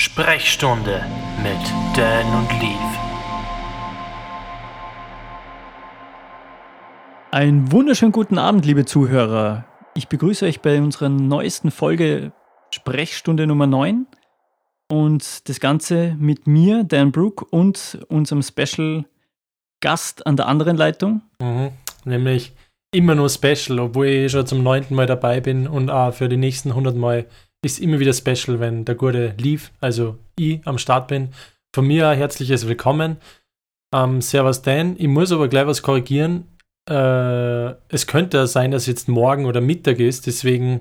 Sprechstunde mit Dan und Leaf. Einen wunderschönen guten Abend, liebe Zuhörer. Ich begrüße euch bei unserer neuesten Folge Sprechstunde Nummer 9 und das Ganze mit mir, Dan Brook, und unserem Special Gast an der anderen Leitung. Mhm. Nämlich immer nur Special, obwohl ich schon zum neunten Mal dabei bin und auch für die nächsten 100 Mal ist immer wieder Special, wenn der gute Leaf, also ich, am Start bin. Von mir ein herzliches Willkommen. Ähm, servus Dan. Ich muss aber gleich was korrigieren. Äh, es könnte sein, dass jetzt morgen oder Mittag ist, deswegen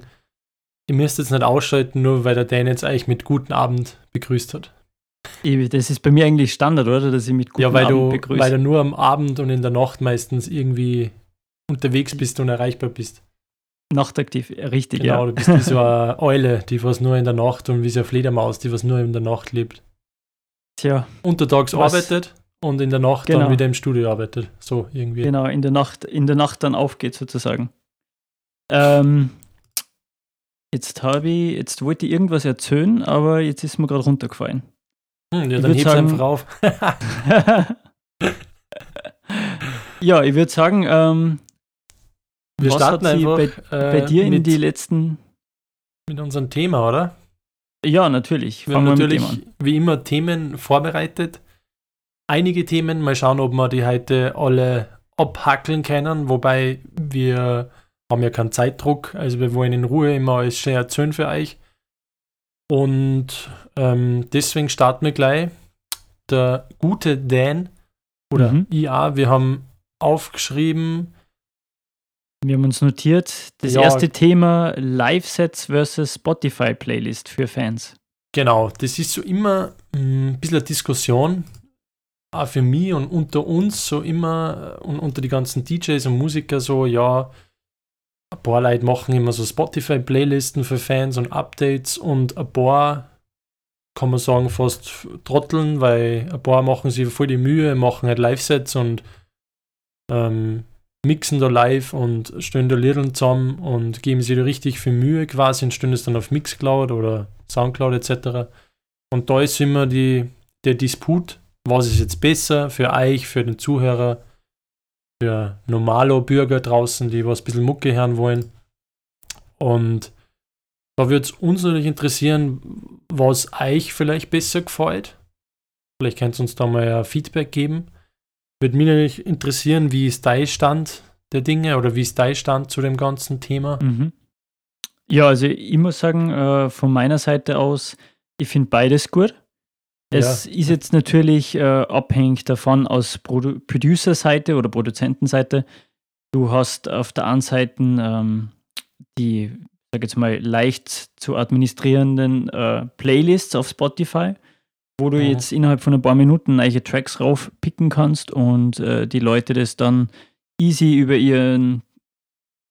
ihr müsst jetzt nicht ausschalten, nur weil der Dan jetzt eigentlich mit guten Abend begrüßt hat. Das ist bei mir eigentlich Standard, oder? Dass ich mit guten ja, weil Abend du, begrüße. weil du nur am Abend und in der Nacht meistens irgendwie unterwegs bist und erreichbar bist. Nachtaktiv, richtig, Genau, ja. du bist wie so eine Eule, die was nur in der Nacht und wie so eine Fledermaus, die was nur in der Nacht lebt. Tja, Untertags Was- arbeitet und in der Nacht Genau. dann wieder im Studio arbeitet. So irgendwie. genau, in der Nacht, in der Nacht dann aufgeht sozusagen. Ähm, jetzt habe ich, jetzt wollte ich irgendwas erzählen, aber jetzt ist mir gerade runtergefallen. Hm, ja, Ich dann heb's sagen- einfach auf. ja, ich würde sagen, ähm, Wir was starten einfach bei äh, dir in mit, die letzten. mit unserem Thema, oder? Ja, natürlich. Wir haben natürlich wie immer Themen vorbereitet. Einige Themen, mal schauen, ob wir die heute alle abhackeln können, wobei wir haben ja keinen Zeitdruck, also wir wollen in Ruhe immer alles schön erzählen für euch. Und ähm, deswegen starten wir gleich. Der gute Dan oder Mhm. IA, wir haben aufgeschrieben, Wir haben uns notiert, das Ja. erste Thema Live-Sets versus Spotify-Playlist für Fans. Genau, das ist so immer mm, ein bisschen eine Diskussion, auch für mich und unter uns so immer äh, und unter die ganzen DJs und Musiker so, ja, ein paar Leute machen immer so Spotify-Playlisten für Fans und Updates und ein paar, kann man sagen, fast trotteln, weil ein paar machen sich voll die Mühe, machen halt Live-Sets und ähm, mixen da live und stellen da Liedern zusammen und geben sich da richtig viel Mühe quasi und stellen es dann auf Mixcloud oder Soundcloud etc. Und da ist immer die, der Disput, was ist jetzt besser für euch, für den Zuhörer, für normalo Bürger draußen, die was ein bisschen Mucke hören wollen. Und da würde es uns natürlich interessieren, was euch vielleicht besser gefällt. Vielleicht könnt ihr uns da mal Feedback geben. Würde mich natürlich interessieren, wie ist dein Stand der Dinge oder wie ist dein Stand zu dem ganzen Thema? Mhm. Ja, also ich muss sagen, äh, von meiner Seite aus, ich finde beides gut. Es ist jetzt natürlich äh, abhängig davon aus Produ Producer-Seite oder Produzentenseite. Du hast auf der einen Seite ähm, die, sag jetzt mal, leicht zu administrierenden äh, Playlists auf Spotify, wo du jetzt innerhalb von ein paar Minuten neue Tracks raufpicken kannst und äh, die Leute das dann easy über ihren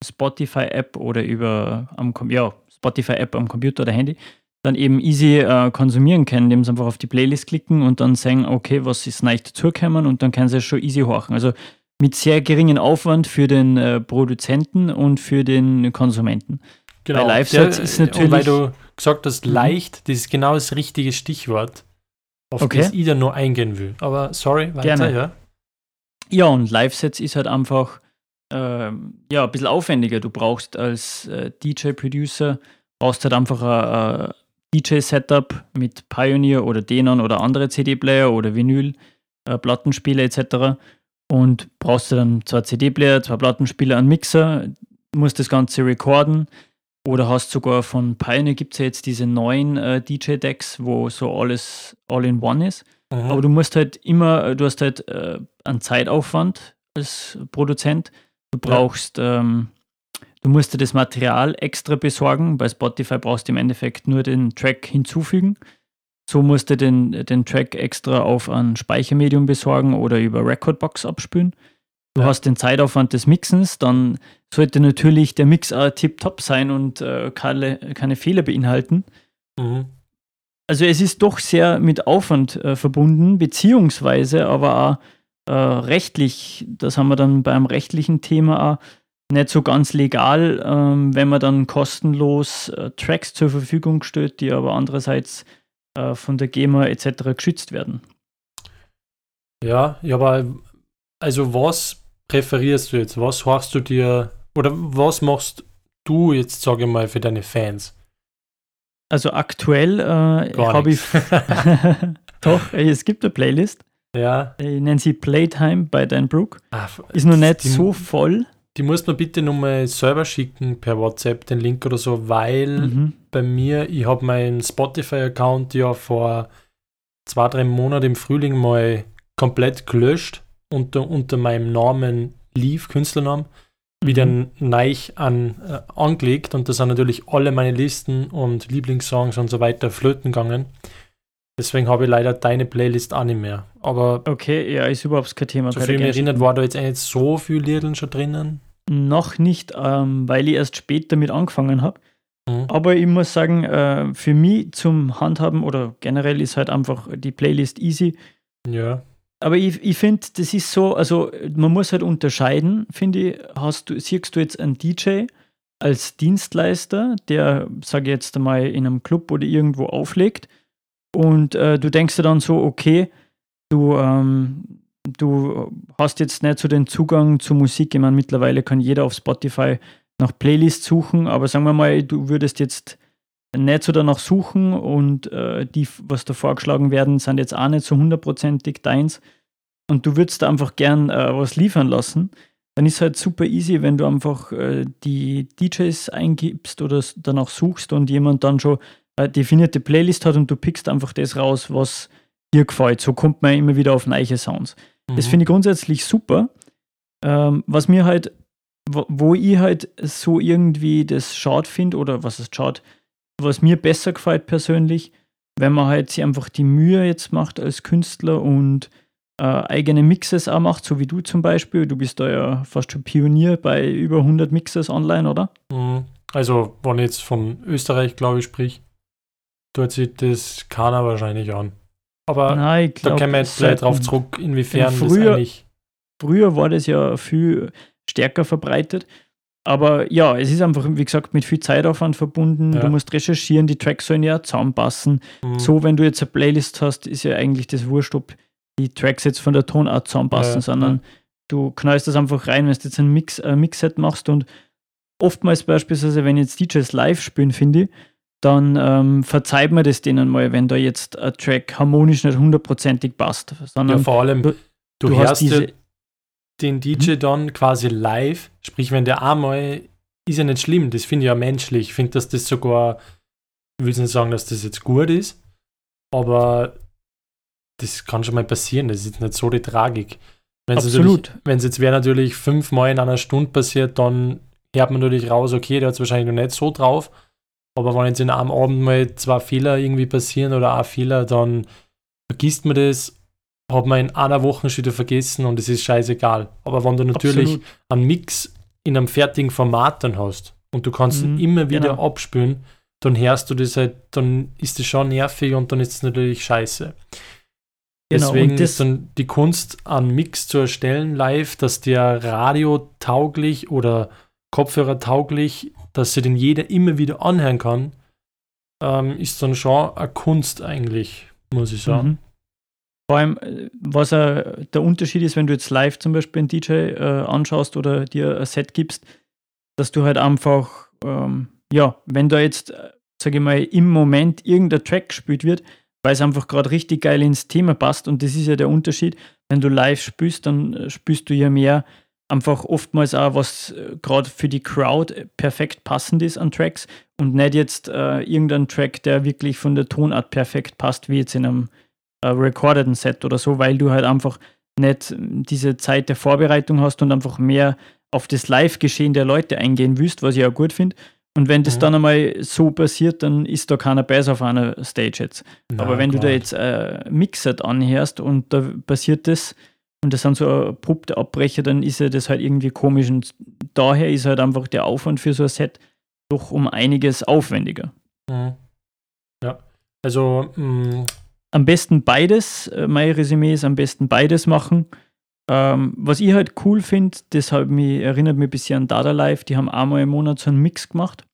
Spotify-App oder über am, ja, Spotify-App am Computer oder Handy dann eben easy äh, konsumieren können, indem sie einfach auf die Playlist klicken und dann sagen, okay, was ist neu dazugekommen und dann können sie es schon easy horchen. Also mit sehr geringen Aufwand für den äh, Produzenten und für den Konsumenten. Bei Live-Sets Der- ist Und weil natürlich- du gesagt hast, Mhm. leicht, das ist genau das richtige Stichwort, auf Okay. das ich da nur eingehen will. Aber sorry, weiter, Gerne. ja. Ja, und Live-Sets ist halt einfach ähm, ja, ein bisschen aufwendiger. Du brauchst als äh, DJ-Producer, brauchst halt einfach ein, DJ-Setup mit Pioneer oder Denon oder andere CD-Player oder Vinyl, äh, Plattenspieler etc. Und brauchst du dann zwei CD-Player, zwei Plattenspieler, einen Mixer, musst das Ganze recorden. Oder hast sogar von Pioneer gibt es ja jetzt diese neuen äh, DJ-Decks, wo so alles all in one ist. Mhm. Aber du musst halt immer, du hast halt äh, einen Zeitaufwand als Produzent. Du Ja. brauchst, ähm, du musst dir das Material extra besorgen. Bei Spotify brauchst du im Endeffekt nur den Track hinzufügen. So musst du den, den Track extra auf ein Speichermedium besorgen oder über Recordbox abspülen. Du Ja. hast den Zeitaufwand des Mixens, dann sollte natürlich der Mix auch tipptopp sein und äh, keine, keine Fehler beinhalten. Mhm. Also es ist doch sehr mit Aufwand äh, verbunden, beziehungsweise aber auch äh, rechtlich, das haben wir dann beim rechtlichen Thema auch nicht so ganz legal, ähm, wenn man dann kostenlos äh, Tracks zur Verfügung stellt, die aber andererseits äh, von der GEMA etc. geschützt werden. Ja, ja, aber also was präferierst du jetzt? Was horchst du dir oder was machst du jetzt, sage ich mal, für deine Fans? Also aktuell äh, habe ich doch, es gibt eine Playlist. Ja. Ich nenne sie Playtime bei Dan Brook. Ah, Ist noch nicht die, so voll. Die muss man bitte nochmal selber schicken per WhatsApp, den Link oder so, weil mhm. bei mir, ich habe meinen Spotify-Account ja vor zwei, drei Monaten im Frühling mal komplett gelöscht unter, unter meinem Namen Leaf, Künstlernamen, wieder mhm. neu an, äh, angelegt und da sind natürlich alle meine Listen und Lieblingssongs und so weiter flöten gegangen. Deswegen habe ich leider deine Playlist auch nicht mehr. Aber okay, ja, ist überhaupt kein Thema. So viel mir erinnert, war da jetzt eigentlich so viel Liedern schon drinnen? Noch nicht, ähm, weil ich erst später damit angefangen habe. Mhm. Aber ich muss sagen, äh, für mich zum Handhaben oder generell ist halt einfach die Playlist easy. Ja. Aber ich, ich finde, das ist so, also man muss halt unterscheiden, finde ich, hast du, siehst du jetzt einen DJ als Dienstleister, der, sage ich jetzt einmal, in einem Club oder irgendwo auflegt und äh, du denkst dir dann so, okay, du, ähm, du hast jetzt nicht so den Zugang zur Musik. Ich meine, mittlerweile kann jeder auf Spotify nach Playlists suchen, aber sagen wir mal, du würdest jetzt nicht so danach suchen und äh, die, was da vorgeschlagen werden, sind jetzt auch nicht so hundertprozentig deins und du würdest da einfach gern äh, was liefern lassen, dann ist halt super easy, wenn du einfach äh, die DJs eingibst oder danach suchst und jemand dann schon eine definierte Playlist hat und du pickst einfach das raus, was dir gefällt. So kommt man immer wieder auf neue Sounds. Mhm. Das finde ich grundsätzlich super. Ähm, was mir halt, wo, wo ich halt so irgendwie das schade finde, oder was ist schade, was mir besser gefällt persönlich, wenn man halt sich einfach die Mühe jetzt macht als Künstler und äh, eigene Mixes auch macht, so wie du zum Beispiel. Du bist da ja fast schon Pionier bei über 100 Mixes online, oder? Mhm. Also, wenn ich jetzt von Österreich, glaube ich, sprich, tut sich das keiner wahrscheinlich an. Aber Nein, glaub, da können wir jetzt gleich drauf zurück, inwiefern früher, das eigentlich. Früher war das ja viel stärker verbreitet. Aber ja, es ist einfach, wie gesagt, mit viel Zeitaufwand verbunden. Ja. Du musst recherchieren, die Tracks sollen ja zusammenpassen. Mhm. So, wenn du jetzt eine Playlist hast, ist ja eigentlich das Wurscht, ob die Tracks jetzt von der Tonart zusammenpassen, ja, sondern du knallst das einfach rein, wenn du jetzt ein Mix, ein Mixset machst und oftmals beispielsweise, wenn jetzt DJs live spielen, finde ich, dann ähm, verzeiht man das denen mal, wenn da jetzt ein Track harmonisch nicht hundertprozentig passt. Sondern ja, vor allem, du, du, du hörst diese, den DJ mhm. dann quasi live, sprich, wenn der einmal, ist ja nicht schlimm, das finde ich ja menschlich. Ich finde, dass das sogar, ich will nicht sagen, dass das jetzt gut ist, aber das kann schon mal passieren, das ist nicht so die Tragik. Wenn's Absolut. Wenn es jetzt wäre natürlich fünfmal in einer Stunde passiert, dann hört man natürlich raus, okay, der hat es wahrscheinlich noch nicht so drauf. Aber wenn jetzt in einem Abend mal zwei Fehler irgendwie passieren oder ein Fehler, dann vergisst man das hat man in einer Woche schon wieder vergessen und es ist scheißegal. Aber wenn du natürlich Absolut. einen Mix in einem fertigen Format dann hast und du kannst mhm, ihn immer wieder genau. abspülen, dann hörst du das halt, dann ist das schon nervig und dann ist es natürlich scheiße. Genau, Deswegen ist dann die Kunst, einen Mix zu erstellen live, dass der radiotauglich oder Kopfhörer tauglich, dass sie den jeder immer wieder anhören kann, ähm, ist dann schon eine Kunst eigentlich, muss ich sagen. Mhm. Vor allem, äh, was er, der Unterschied ist, wenn du jetzt live zum Beispiel einen DJ äh, anschaust oder dir ein Set gibst, dass du halt einfach, ähm, ja, wenn da jetzt, äh, sage ich mal, im Moment irgendein Track gespielt wird, weil es einfach gerade richtig geil ins Thema passt und das ist ja der Unterschied, wenn du live spielst, dann äh, spielst du ja mehr einfach oftmals auch, was gerade für die Crowd perfekt passend ist an Tracks und nicht jetzt äh, irgendein Track, der wirklich von der Tonart perfekt passt, wie jetzt in einem äh, recordeten Set oder so, weil du halt einfach nicht diese Zeit der Vorbereitung hast und einfach mehr auf das Live-Geschehen der Leute eingehen willst, was ich auch gut finde. Und wenn das mhm. dann einmal so passiert, dann ist da keiner besser auf einer Stage jetzt. Na, Aber wenn Gott. du da jetzt äh, Mixet anhörst und da passiert das und das sind so abrupte Abbrecher, dann ist ja das halt irgendwie komisch. Und daher ist halt einfach der Aufwand für so ein Set doch um einiges aufwendiger. Mhm. Ja, also mh, mm, am besten beides, äh, mein Resümee ist am besten beides machen. Ähm, was ich halt cool finde, das mich, erinnert mich ein bisschen an Dada Live, die haben einmal im Monat so einen Mix gemacht,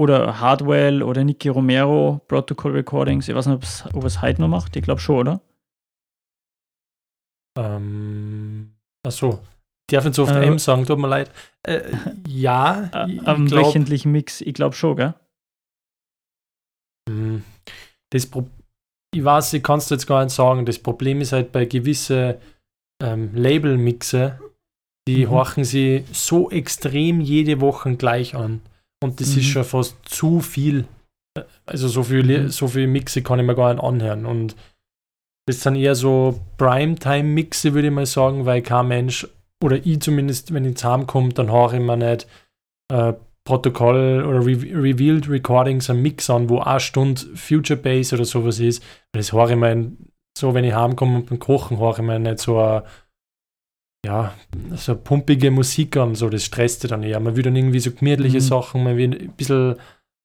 oder Hardwell oder Nicky Romero, Protocol Recordings. Ich weiß nicht, ob es heute noch macht. Ich glaube schon, oder? Ähm, achso. Darf ich so oft äh, M sagen, tut mir leid. Äh, ja. Am glaub, wöchentlichen Mix, ich glaube schon, gell? Hm. Das Pro ich weiß, ich kann es jetzt gar nicht sagen. Das Problem ist halt bei gewissen ähm, Label-Mixe, die mhm. horchen sie so extrem jede Woche gleich an. Und das mhm. ist schon fast zu viel. Also so viel, mhm. so viel Mixe kann ich mir gar nicht anhören. Und das sind eher so Primetime-Mixe, würde ich mal sagen, weil kein Mensch, oder ich zumindest, wenn ich heimkomme, dann höre ich mir nicht äh, Protokoll oder Re Revealed Recordings am Mix an, wo eine Stunde Future Bass oder sowas ist. Das höre ich mir so, wenn ich heimkomme und beim Kochen höre ich mir nicht so eine, ja, so pumpige Musik an, so das stresst dann eher. Man will dann irgendwie so gemütliche mhm. Sachen, man will ein bisschen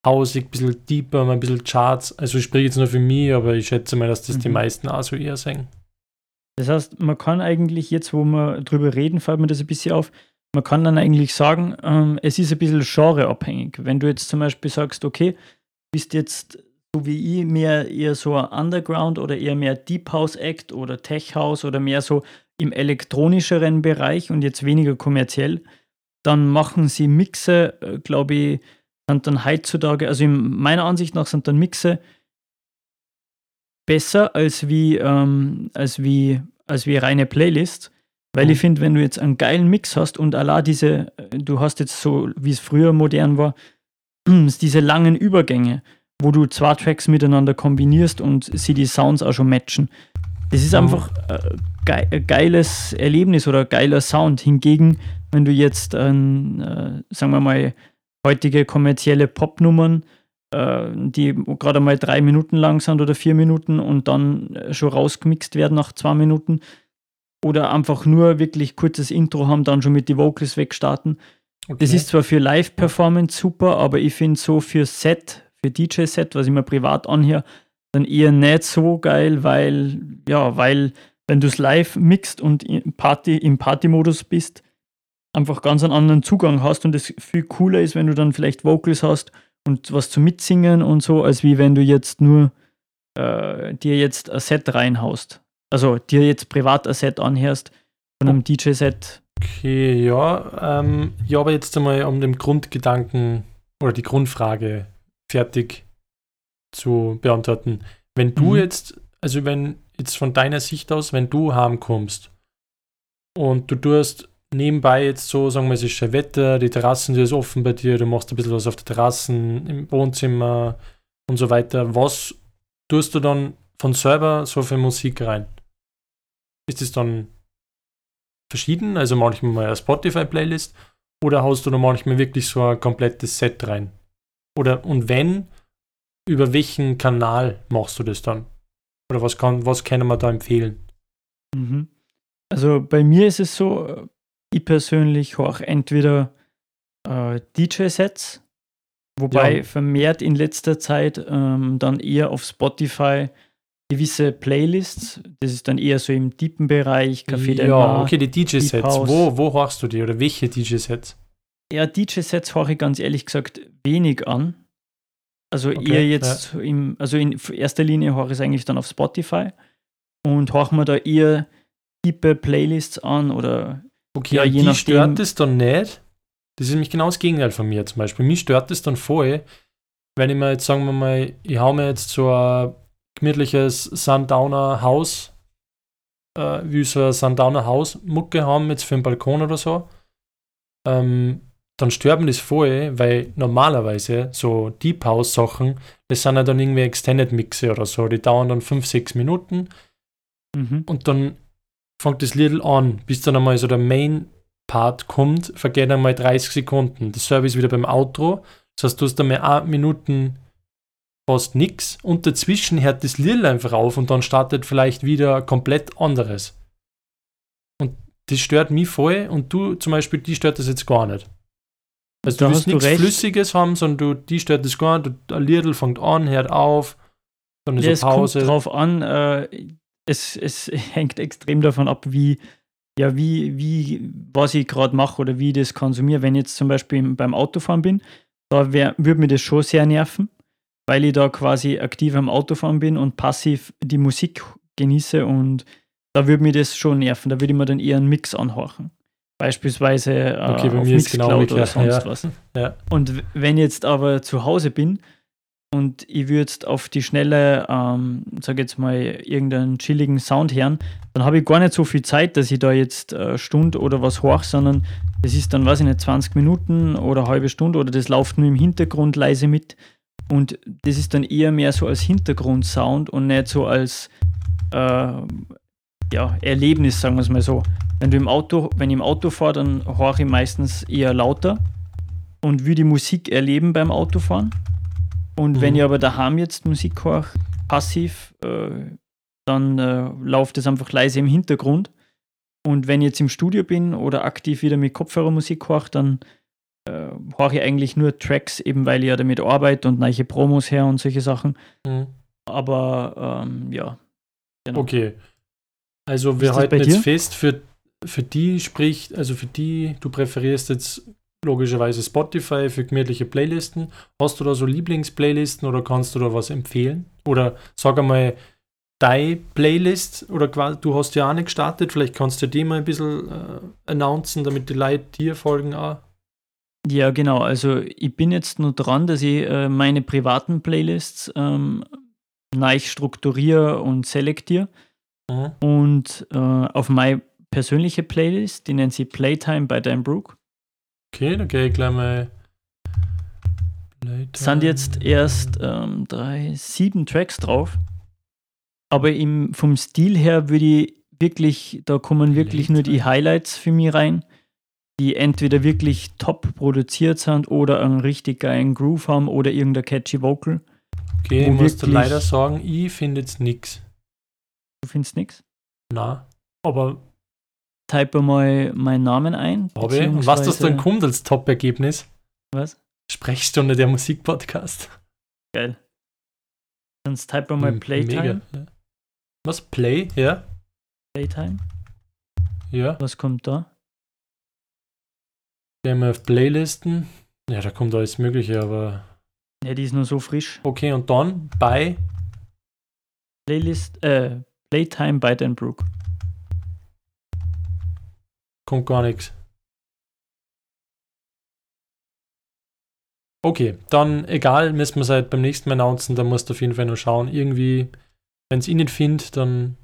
hausig, ein bisschen deeper, ein bisschen Charts. Also ich spreche jetzt nur für mich, aber ich schätze mal, dass das mhm. die meisten auch so eher singen. Das heißt, man kann eigentlich jetzt, wo wir drüber reden, fällt mir das ein bisschen auf, man kann dann eigentlich sagen, ähm, es ist ein bisschen genreabhängig. Wenn du jetzt zum Beispiel sagst, okay, bist jetzt so wie ich mehr eher so ein Underground oder eher mehr Deep House Act oder Tech House oder mehr so im elektronischeren Bereich und jetzt weniger kommerziell, dann machen sie Mixe, äh, glaube ich, sind dann heutzutage, also in meiner Ansicht nach sind dann Mixe besser als wie, ähm, als wie, als wie reine Playlists weil mhm. ich finde, wenn du jetzt einen geilen Mix hast und allein diese, du hast jetzt so, wie es früher modern war, diese langen Übergänge, wo du zwei Tracks miteinander kombinierst und sie die Sounds auch schon matchen. Das ist mhm. einfach ein geiles Erlebnis oder geiler Sound. Hingegen, wenn du jetzt, ein, äh, sagen wir mal, heutige kommerzielle Popnummern, äh, die gerade mal drei Minuten lang sind oder vier Minuten und dann äh, schon rausgemixt werden nach zwei Minuten, oder einfach nur wirklich kurzes Intro haben, dann schon mit den Vocals wegstarten. Okay. Das ist zwar für Live-Performance super, aber ich finde so für Set, für DJ-Set, was ich mir privat anhöre, dann eher nicht so geil, weil, ja, weil, wenn du es live mixt und im Party, im Party-Modus bist, einfach ganz einen anderen Zugang hast und es viel cooler ist, wenn du dann vielleicht Vocals hast und was zu mitsingen und so, als wie wenn du jetzt nur äh, dir jetzt ein Set reinhaust also dir jetzt privat ein Set anhörst von einem DJ-Set. Okay, ja. Ähm, ja, aber jetzt einmal um den Grundgedanken oder die Grundfrage fertig zu beantworten. Wenn du mhm. jetzt, also wenn jetzt von deiner Sicht aus, wenn du heimkommst und du tust nebenbei jetzt so, sagen wir, es ist schon Wetter, die Terrassen, die ist offen bei dir, du machst ein bisschen was auf der Terrassen, im Wohnzimmer und so weiter, was tust du dann von selber so für Musik rein? Ist es dann verschieden? Also manchmal mal eine Spotify-Playlist oder haust du da manchmal wirklich so ein komplettes Set rein? Oder und wenn, über welchen Kanal machst du das dann? Oder was kann, was können wir da empfehlen? Mhm. Also bei mir ist es so, ich persönlich auch entweder äh, DJ-Sets, wobei ja. vermehrt in letzter Zeit ähm, dann eher auf Spotify gewisse Playlists. Das ist dann eher so im deepen Bereich, Café Ja, okay, die DJ-Sets. Wo, wo horchst du die oder welche DJ-Sets? Ja, DJ-Sets horche ich ganz ehrlich gesagt wenig an. Also okay, eher jetzt ja. im, also in erster Linie horche ich es eigentlich dann auf Spotify und horche mir da eher tiefe Playlists an oder Okay, ja, je die nachdem, stört es dann nicht. Das ist nämlich genau das Gegenteil von mir zum Beispiel. Mich stört es dann voll, wenn ich mir jetzt, sagen wir mal, ich hau mir jetzt so ein gemütliches Sundowner Haus, äh, wie so ein Sundowner Haus Mucke haben, jetzt für einen Balkon oder so, ähm, dann sterben das voll, weil normalerweise so Deep House Sachen, das sind ja dann irgendwie Extended Mixe oder so, die dauern dann 5, 6 Minuten mhm. und dann fängt das Lied an, bis dann einmal so der Main Part kommt, vergehen einmal 30 Sekunden. Das Service wieder beim Outro. Das heißt, du hast einmal 8 Minuten fast nichts und dazwischen hört das Lied einfach auf und dann startet vielleicht wieder komplett anderes. Und das stört mich voll und du zum Beispiel, die stört das jetzt gar nicht. Also da du willst nichts Flüssiges haben, sondern du, die stört das gar nicht. Ein Lied fängt an, hört auf, dann ist ja, eine Pause. Es kommt drauf an, äh, es, es hängt extrem davon ab, wie, ja, wie, wie, was ich gerade mache oder wie ich das konsumiere. Wenn ich jetzt zum Beispiel beim Autofahren bin, da würde mir das schon sehr nerven, weil ich da quasi aktiv am Autofahren bin und passiv die Musik genieße und da würde mir das schon nerven. Da würde ich mir dann eher einen Mix anhorchen. Beispielsweise äh, Okay, bei auf ist genau Mixcloud oder sonst ja. was. Ja. Und wenn ich jetzt aber zu Hause bin und ich würde jetzt auf die Schnelle, ähm, sag jetzt mal, irgendeinen chilligen Sound hören, dann habe ich gar nicht so viel Zeit, dass ich da jetzt äh, Stunde oder was hoch, sondern das ist dann, weiß ich nicht, 20 Minuten oder eine halbe Stunde oder das läuft nur im Hintergrund leise mit. Und das ist dann eher mehr so als Hintergrundsound und nicht so als äh, ja, Erlebnis, sagen wir es mal so. Wenn du im Auto, wenn ich im Auto fahre, dann höre ich meistens eher lauter und will die Musik erleben beim Autofahren. Und wenn Mhm. ich aber daheim jetzt Musik höre, passiv, äh, dann äh, läuft es einfach leise im Hintergrund. Und wenn ich jetzt im Studio bin oder aktiv wieder mit Kopfhörermusik höre, dann äh, höre ich eigentlich nur Tracks, eben weil ich ja damit arbeite und neue Promos her und solche Sachen. Mhm. Aber ähm, ja. Genau. Okay. Also wir halten jetzt dir? fest, für, für die spricht, also für die, du präferierst jetzt logischerweise Spotify für gemütliche Playlisten. Hast du da so Lieblingsplaylisten oder kannst du da was empfehlen? Oder sag einmal, deine Playlist oder quasi, du hast ja auch nicht gestartet, vielleicht kannst du die mal ein bisschen äh, announcen, damit die Leute dir folgen auch. Ja, genau. Also ich bin jetzt nur dran, dass ich äh, meine privaten Playlists ähm, neu strukturiere und selektiere. Mhm. Und äh, auf meine persönliche Playlist, die nennt sie Playtime bei Dan Brook, Okay, da gehe ich gleich mal. Playtime. sind jetzt erst ähm, drei, sieben Tracks drauf. Aber im, vom Stil her würde ich wirklich, da kommen wirklich nur die Playtime. Highlights für mich rein, die entweder wirklich top produziert sind oder einen richtig geilen Groove haben oder irgendein catchy Vocal. Okay, ich muss leider sagen, ich finde jetzt nichts. Du findest nichts? Na, aber Type mal meinen Namen ein. habe ich. Und was das dann kommt als Top-Ergebnis? Was? Sprechstunde der Musikpodcast. Geil. Sonst type mal M- Playtime. Mega, ja. Was? Play? Ja? Playtime. Ja. Was kommt da? Gehen wir auf Playlisten. Ja, da kommt alles Mögliche, aber. Ja, die ist nur so frisch. Okay, und dann bei. Playlist, äh, Playtime bei Dan Brook. Kommt gar nichts. Okay, dann egal, müssen wir es halt beim nächsten Mal announcen, da musst du auf jeden Fall noch schauen. Irgendwie, wenn es ihn nicht findet, dann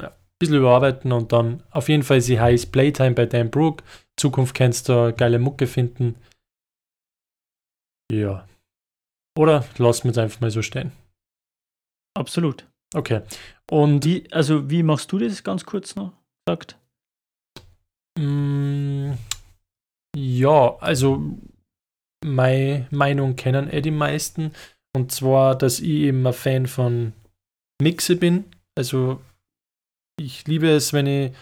ja, ein bisschen überarbeiten und dann auf jeden Fall sie heißt Playtime bei Dan Brook. Zukunft kannst du geile Mucke finden. Ja. Oder lassen wir es einfach mal so stehen. Absolut. Okay. Und Wie, also, wie machst du das ganz kurz noch? Sagt. Mm, Ja, also meine Meinung kennen eh die meisten. Und zwar, dass ich eben ein Fan von Mixe bin. Also ich liebe es, wenn ich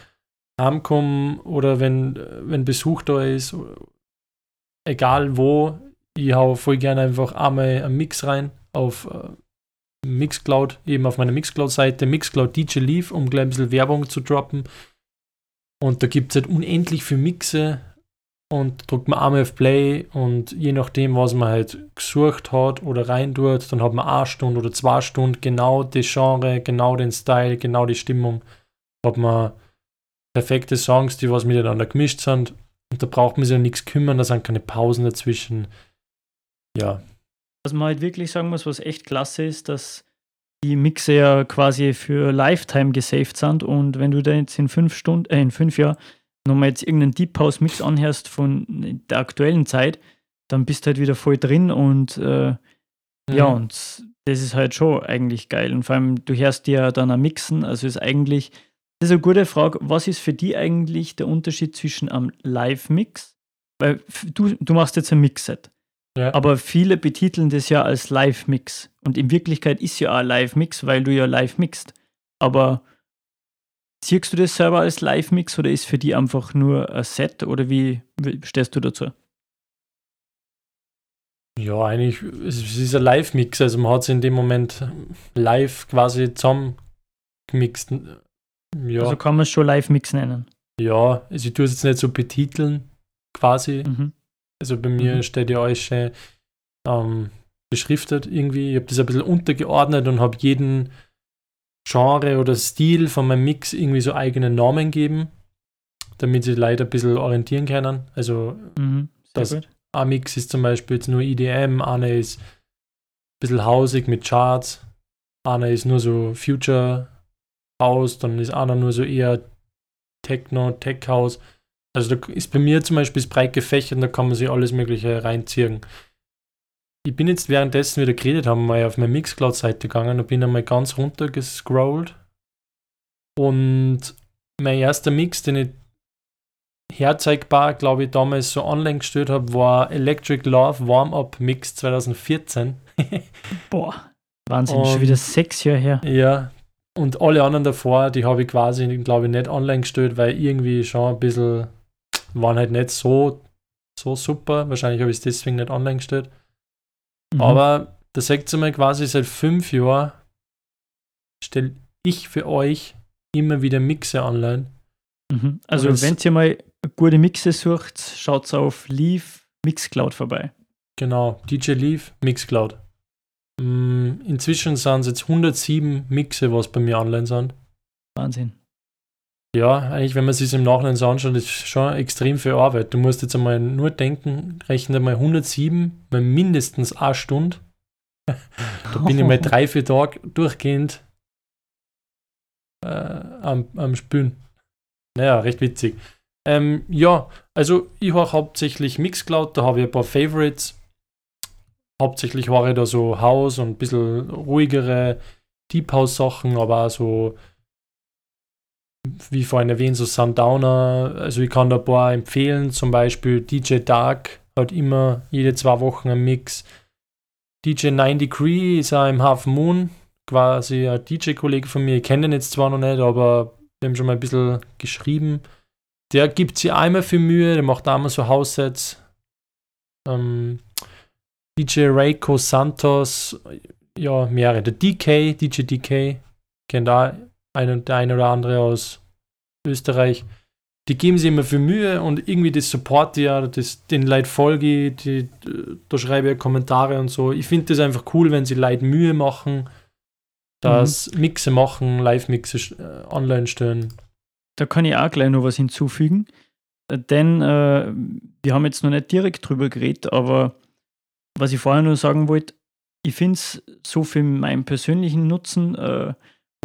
heimkomme oder wenn, wenn Besuch da ist, egal wo, ich hau voll gerne einfach einmal einen Mix rein auf äh, Mixcloud, eben auf meiner Mixcloud-Seite, Mixcloud DJ Leaf, um gleich ein bisschen Werbung zu droppen. Und da gibt es halt unendlich viele Mixe und drückt man einmal auf Play und je nachdem, was man halt gesucht hat oder rein tut, dann hat man eine Stunde oder zwei Stunden genau das Genre, genau den Style, genau die Stimmung. Hat man perfekte Songs, die was miteinander gemischt sind und da braucht man sich um nichts kümmern, da sind keine Pausen dazwischen. Ja, Was man halt wirklich sagen muss, was echt klasse ist, dass die Mixe ja quasi für Lifetime gesaved sind und wenn du da jetzt in fünf Stunden, äh, in fünf Jahren nochmal jetzt irgendeinen Deep House Mix anhörst von der aktuellen Zeit, dann bist du halt wieder voll drin und äh, ja, Mhm. und das ist halt schon eigentlich geil. Und vor allem, du hörst dir ja dann am Mixen, also ist eigentlich, das ist eine gute Frage, was ist für die eigentlich der Unterschied zwischen einem Live-Mix? Weil du, du machst jetzt ein Mix-Set. Ja. Aber viele betiteln das ja als Live-Mix. Und in Wirklichkeit ist ja auch ein Live-Mix, weil du ja live mixt. Aber siehst du das selber als Live-Mix oder ist für die einfach nur ein Set oder wie, wie stehst du dazu? Ja, eigentlich, es es ist ein Live-Mix, also man hat es in dem Moment live quasi zusammengemixt. Ja, Also kann man es schon Live-Mix nennen. ja, also ich tue es jetzt nicht so betiteln, quasi. Mhm. Also bei mir Mhm. steht ja alles schön ähm, beschriftet irgendwie. Ich habe das ein bisschen untergeordnet und habe jeden Genre oder Stil von meinem Mix irgendwie so eigenen Namen gegeben, damit sie Leute ein bisschen orientieren können. Also Mhm. Das- gut. ein Mix ist zum Beispiel jetzt nur EDM, einer ist ein bisschen hausig mit Charts, einer ist nur so Future House, dann ist einer nur so eher Techno, Tech House. Also da ist bei mir zum Beispiel das breit gefächert und da kann man sich alles Mögliche reinziehen. Ich bin jetzt währenddessen wieder geredet haben, mal auf meine Mixcloud-Seite gegangen und bin einmal ganz runter gescrollt. Und mein erster Mix, den ich herzeigbar, glaube ich, damals so online gestellt habe, war Electric Love Warm-Up Mix 2014. Boah, Wahnsinn, schon Und- wieder sechs Jahre her. Ja, und alle anderen davor, die habe ich quasi, glaube ich, nicht online gestellt, weil irgendwie schon ein bisschen, waren halt nicht so, so super. Wahrscheinlich habe ich es deswegen nicht online gestellt. Mhm. Aber da sagt ihr mal quasi, seit fünf Jahren stelle ich für euch immer wieder Mixe online. Mhm. Also, wenn ihr mal gute Mixe sucht, schaut auf Leaf Mixcloud vorbei. Genau, DJ Leaf, Mixcloud. Mm, Inzwischen sind es jetzt 107 Mixe, was bei mir online sind. Wahnsinn. Ja, eigentlich, wenn man sich im Nachhinein so anschaut, ist schon extrem viel Arbeit. Du musst jetzt einmal nur denken, rechne mal 107, mal mindestens eine Stunde. Da bin ich mal drei, vier Tage durchgehend äh, am, am Spülen. Naja, recht witzig. Ähm, ja, also ich höre hauptsächlich Mixcloud, da habe ich ein paar Favorites. Hauptsächlich höre ich da so House und ein bisschen ruhigere Deep House Sachen, aber auch so wie vorhin erwähnt, so Sundowner. Also ich kann da ein paar empfehlen, zum Beispiel DJ Dark hat immer jede zwei Wochen einen Mix. DJ 9 Degree ist auch im Half Moon, quasi ein DJ-Kollege von mir. Ich kenne den jetzt zwar noch nicht, aber wir haben schon mal ein bisschen geschrieben. Der gibt sich einmal viel Mühe, der macht einmal so House-Sets. Ähm, DJ Reiko Santos, ja, mehrere. Der DK, DJ DK, kennt ein, der eine oder andere aus Österreich. Die geben sich immer viel Mühe und irgendwie das Support ja, das, den Leuten folge die, da schreibe ich Kommentare und so. Ich finde das einfach cool, wenn sie Leute Mühe machen, das Mixe machen, Live-Mixe äh, online stellen. Da kann ich auch gleich noch was hinzufügen. Denn äh, wir haben jetzt noch nicht direkt drüber geredet, aber was ich vorher nur sagen wollte, ich finde es so für meinen persönlichen Nutzen äh,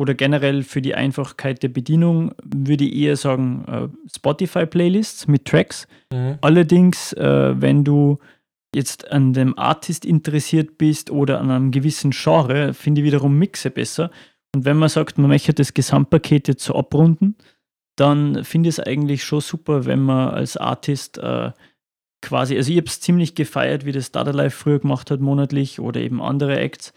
oder generell für die Einfachkeit der Bedienung, würde ich eher sagen äh, Spotify-Playlists mit Tracks. Mhm. Allerdings, äh, wenn du jetzt an dem Artist interessiert bist oder an einem gewissen Genre, finde ich wiederum Mixe besser. Und wenn man sagt, man möchte das Gesamtpaket jetzt so abrunden, dann finde ich es eigentlich schon super, wenn man als Artist äh, quasi, also ich habe es ziemlich gefeiert, wie das Data Life früher gemacht hat, monatlich oder eben andere Acts.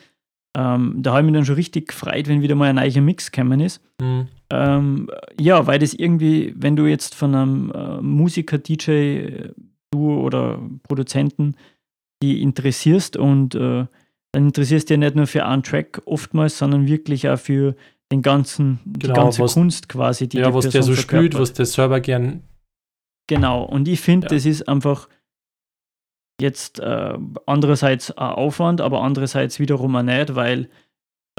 Ähm, da habe ich mich dann schon richtig gefreut, wenn wieder mal ein neuer Mix gekommen ist. Mhm. Ähm, ja, weil das irgendwie, wenn du jetzt von einem äh, Musiker, DJ, äh, du oder Produzenten die interessierst und äh, dann interessierst du dich nicht nur für einen Track oftmals, sondern wirklich auch für den ganzen, die Genau, ganze was- Kunst quasi, die Ja, die was der Person so spielt, verkörpert. was der selber gern. Genau, und ich finde, Ja. das ist einfach jetzt äh, andererseits ein Aufwand, aber andererseits wiederum auch nicht, weil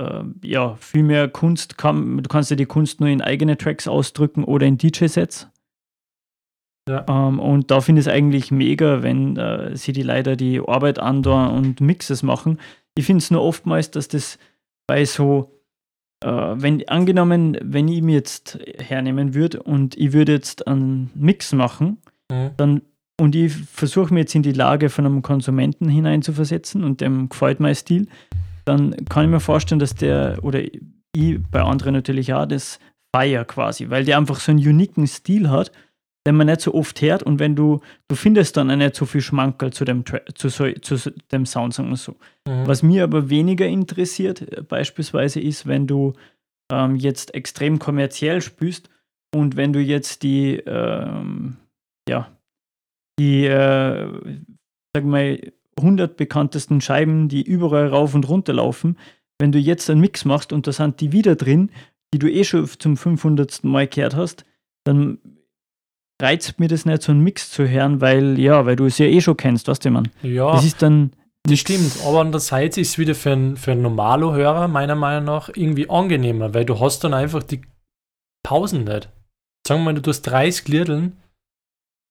äh, ja, viel mehr Kunst kann, du kannst ja die Kunst nur in eigene Tracks ausdrücken oder in DJ-Sets. Ja. Ähm, und da finde ich es eigentlich mega, wenn äh, sie die Leute die Arbeit andauern und Mixes machen. Ich finde es nur oftmals, dass das bei so, äh, wenn angenommen, wenn ich mir jetzt hernehmen würde und ich würde jetzt einen Mix machen, Mhm. dann und ich versuche mir jetzt in die Lage von einem Konsumenten hineinzuversetzen und dem gefällt mein Stil, dann kann ich mir vorstellen, dass der oder ich bei anderen natürlich auch das feier quasi, weil der einfach so einen uniken Stil hat, den man nicht so oft hört und wenn du, du findest dann auch nicht so viel Schmankerl zu dem, Tra zu, so, zu dem Sound, sagen wir so. Mhm. Was mir aber weniger interessiert, äh, beispielsweise, ist, wenn du ähm, jetzt extrem kommerziell spielst und wenn du jetzt die, ähm, ja, die, äh, sag mal, 100 bekanntesten Scheiben, die überall rauf und runter laufen, wenn du jetzt einen Mix machst und da sind die wieder drin, die du eh schon zum 500. Mal gehört hast, dann reizt mir das nicht, so einen Mix zu hören, weil, ja, weil du es ja eh schon kennst, weißt du, man. Ja, Das ist dann. das stimmt. Aber andererseits ist es wieder für einen, für einen Normalo-Hörer meiner Meinung nach irgendwie angenehmer, weil du hast dann einfach die Pausen nicht. Sagen wir mal, du hast 30 Liedern,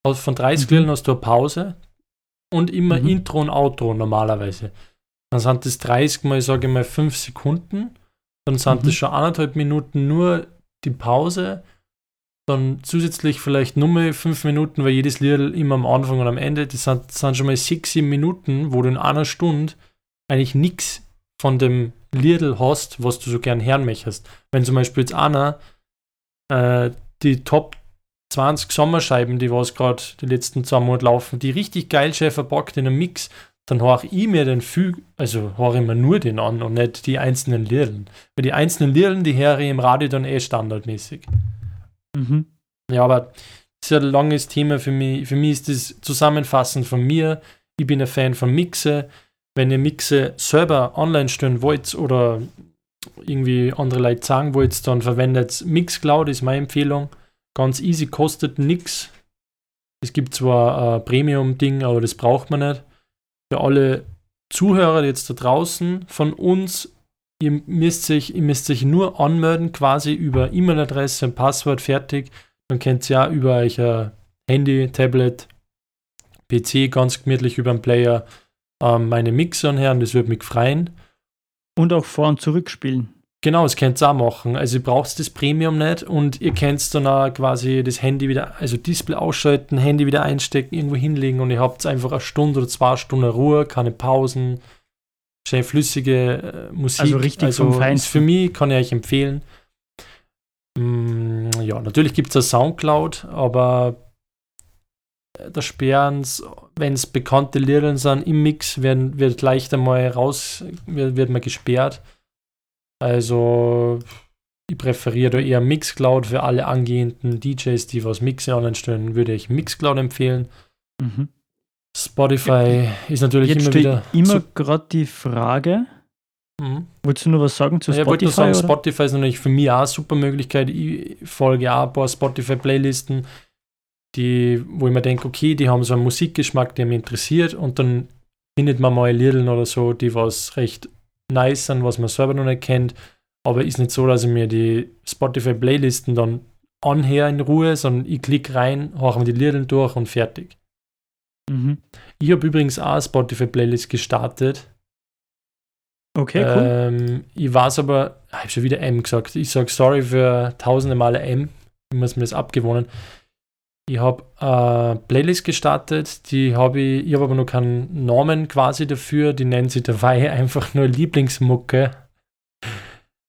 also von 30 Mhm. Liedern hast du eine Pause und immer Mhm. Intro und Outro normalerweise. Dann sind das 30 mal, sage ich mal, 5 Sekunden. Dann sind Mhm. das schon anderthalb Minuten nur die Pause. Dann zusätzlich vielleicht nur mal 5 Minuten, weil jedes Lied immer am Anfang und am Ende, das sind, das sind schon mal 6, 7 Minuten, wo du in einer Stunde eigentlich nichts von dem Liedl hast, was du so gern hören möchtest. Wenn zum Beispiel jetzt einer äh, die Top 20 Sommerscheiben, die was gerade die letzten zwei Monate laufen, die richtig geil schön verpackt in einem Mix, dann höre ich mir den viel, also höre ich mir nur den an und nicht die einzelnen Liedern. Weil die einzelnen Liedern, die höre ich im Radio dann eh standardmäßig. Mhm. Ja, aber das ist ein langes Thema für mich. Für mich ist das zusammenfassend von mir. Ich bin ein Fan von Mixe. Wenn ihr Mixe selber online stellen wollt oder irgendwie andere Leute sagen wollt, dann verwendet Mixcloud, ist meine Empfehlung. Ganz easy, kostet nichts. Es gibt zwar ein Premium-Ding, aber das braucht man nicht. Für alle Zuhörer jetzt da draußen von uns, ihr müsst sich, ihr müsst sich nur anmelden, quasi über E-Mail-Adresse und Passwort fertig. Dann könnt ihr ja über euer Handy, Tablet, PC ganz gemütlich über den Player ähm, meine Mixer anhören, das würde mich freuen. Und auch vor- und zurückspielen. Genau, das könnt ihr auch machen. Also ihr braucht das Premium nicht und ihr könnt dann auch quasi das Handy wieder, also Display ausschalten, Handy wieder einstecken, irgendwo hinlegen und ihr habt einfach eine Stunde oder zwei Stunden Ruhe, keine Pausen, schön flüssige äh, Musik. Also richtig vom ist Feinsten. Für mich kann ich euch empfehlen. Mm, ja, natürlich gibt es da Soundcloud, aber äh, da sperren wenn es bekannte Lieder sind im Mix, werden, wird leicht einmal raus, wird, wird man gesperrt. Also, ich präferiere da eher Mixcloud für alle angehenden DJs, die was Mixe online stellen, würde ich Mixcloud empfehlen. Mhm. Spotify ist natürlich Jetzt immer wieder. immer gerade die Frage, Mhm. wolltest du nur was sagen zu Ja, ich wollte Spotify? nur sagen, oder? Spotify ist natürlich für mich auch eine super Möglichkeit. Ich folge auch ein paar Spotify-Playlisten, die, wo ich mir denke, okay, die haben so einen Musikgeschmack, der mich interessiert und dann findet man mal Liedl oder so, die was recht nice sind, was man selber noch nicht kennt. Aber ist nicht so, dass ich mir die Spotify-Playlisten dann anhöre in Ruhe, sondern ich klicke rein, höre mir die Lieder durch und fertig. Mhm. Ich habe übrigens auch eine Spotify-Playlist gestartet. Okay, cool. Ähm, ich weiß aber, ich habe schon wieder M gesagt. Ich sage sorry für tausende Male M. Ich muss mir das abgewohnen. Ich habe eine Playlist gestartet, die habe ich, ich habe aber noch keinen Namen quasi dafür, die nennt sich dabei einfach nur Lieblingsmucke.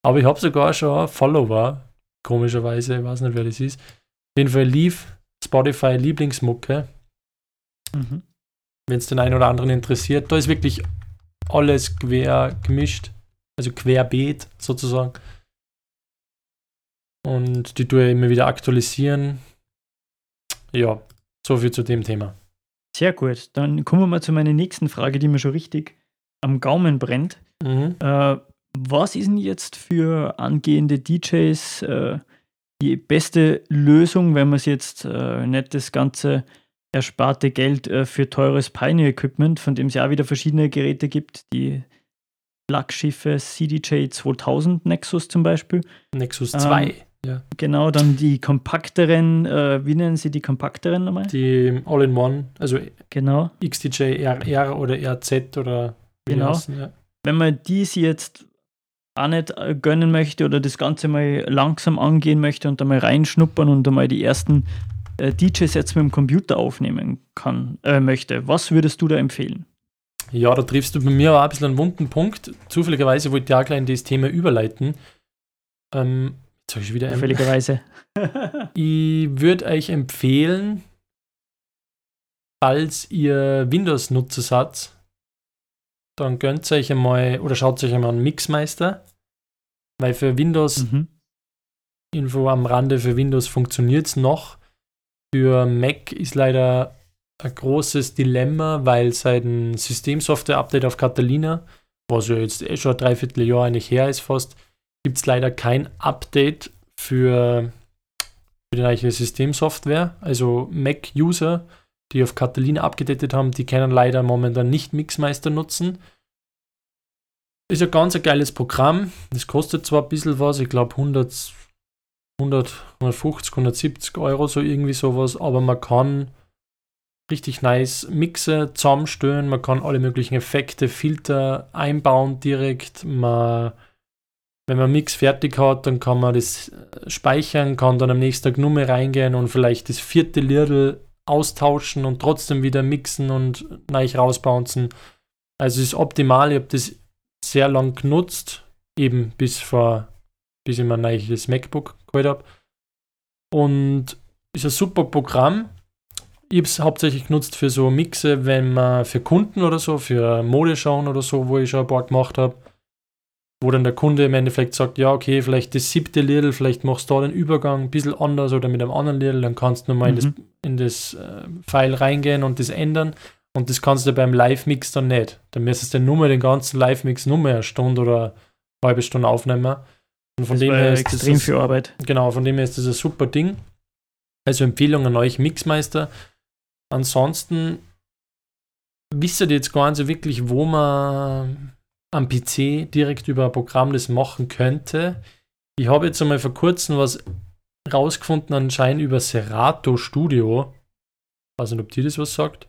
Aber ich habe sogar schon Follower, komischerweise, ich weiß nicht, wer das ist. Auf jeden Fall lief Spotify Lieblingsmucke Mhm. wenn es den einen oder anderen interessiert. Da ist wirklich alles quer gemischt, also querbeet sozusagen. Und die tue ich immer wieder aktualisieren. Ja, so viel zu dem Thema. Sehr gut. Dann kommen wir mal zu meiner nächsten Frage, die mir schon richtig am Gaumen brennt. Mhm. Äh, was ist denn jetzt für angehende DJs äh, die beste Lösung, wenn man es jetzt äh, nicht das ganze ersparte Geld äh, für teures Pioneer-Equipment, von dem es ja auch wieder verschiedene Geräte gibt, die Flaggschiffe CDJ 2000 Nexus zum Beispiel. Nexus Ähm, 2. ja. Genau, dann die kompakteren, äh, wie nennen sie die kompakteren nochmal? Die All-in-One, also Genau. XDJ RR oder RZ oder wie Genau. heißen, ja. wenn man dies jetzt auch nicht äh, gönnen möchte oder das Ganze mal langsam angehen möchte und da mal reinschnuppern und einmal die ersten äh, DJ-Sets mit dem Computer aufnehmen kann, äh, möchte, was würdest du da empfehlen? Ja, da triffst du bei mir auch ein bisschen einen wunden Punkt. Zufälligerweise wollte ich auch gleich in das Thema überleiten. Ähm, habe ich wieder. Zufälligerweise. Ich würde euch empfehlen, falls ihr Windows-Nutzer seid, dann gönnt euch einmal oder schaut euch einmal einen Mixmeister, weil für Windows, mhm. Info am Rande, für Windows funktioniert es noch. Für Mac ist leider ein großes Dilemma, weil seit dem Systemsoftware-Update auf Catalina, was ja jetzt eh schon ein Dreivierteljahr eigentlich her ist fast, gibt es leider kein Update für für die neue Systemsoftware. Also Mac-User, die auf Catalina abgedatet haben, die können leider momentan nicht Mixmeister nutzen. Ist ein ganz ein geiles Programm. Das kostet zwar ein bisschen was, ich glaube 100, 100, 150, 170 Euro, so irgendwie sowas, aber man kann richtig nice Mixer zusammenstellen, man kann alle möglichen Effekte, Filter einbauen direkt. Man, wenn man Mix fertig hat, dann kann man das speichern, kann dann am nächsten Tag nur mehr reingehen und vielleicht das vierte Lirdl austauschen und trotzdem wieder mixen und neu rausbouncen. Also es ist optimal. Ich habe das sehr lang genutzt, eben bis vor, bis ich mein neues MacBook geholt habe. Und ist ein super Programm. Ich habe es hauptsächlich genutzt für so Mixe, wenn man für Kunden oder so, für Modeschauen oder so, wo ich schon ein paar gemacht habe, wo dann der Kunde im Endeffekt sagt, ja, okay, vielleicht das siebte Lidl, vielleicht machst du da den Übergang ein bisschen anders oder mit einem anderen Lidl, dann kannst du nochmal mhm. in das, in das äh, File reingehen und das ändern. Und das kannst du beim Live-Mix dann nicht. Dann müsstest du nur den ganzen Live-Mix nur mehr eine Stunde oder eine halbe Stunde aufnehmen. Und von das dem her ist extrem das, viel Arbeit. Genau, von dem her ist das ein super Ding. Also Empfehlung an euch Mixmeister. Ansonsten wisst ihr jetzt gar nicht so wirklich, wo man am PC direkt über ein Programm das machen könnte. Ich habe jetzt einmal vor kurzem was rausgefunden, anscheinend über Serato Studio. Ich weiß nicht, ob dir das was sagt.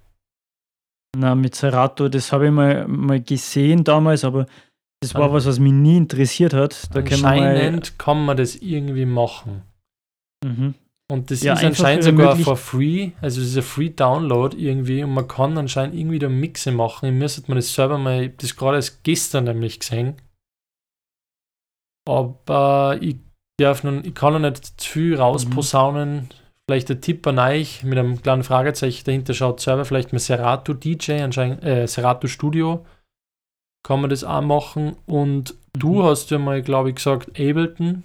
Na, mit Serato, das habe ich mal, mal gesehen damals, aber das war was, was mich nie interessiert hat. Da anscheinend kann man, kann man das irgendwie machen. Mhm. Und das ja, ist anscheinend sogar for free, also es ist ein Free Download irgendwie und man kann anscheinend irgendwie da Mixe machen. Ich müsste mir das selber mal, ich habe das gerade erst gestern nämlich gesehen. Aber ich darf nun, ich kann noch nicht zu viel rausposaunen. Mhm. Vielleicht ein Tipp an euch mit einem kleinen Fragezeichen dahinter schaut selber, vielleicht mit Serato DJ, anscheinend, äh, Serato Studio kann man das auch machen. Und du mhm. hast ja mal, glaube ich, gesagt, Ableton.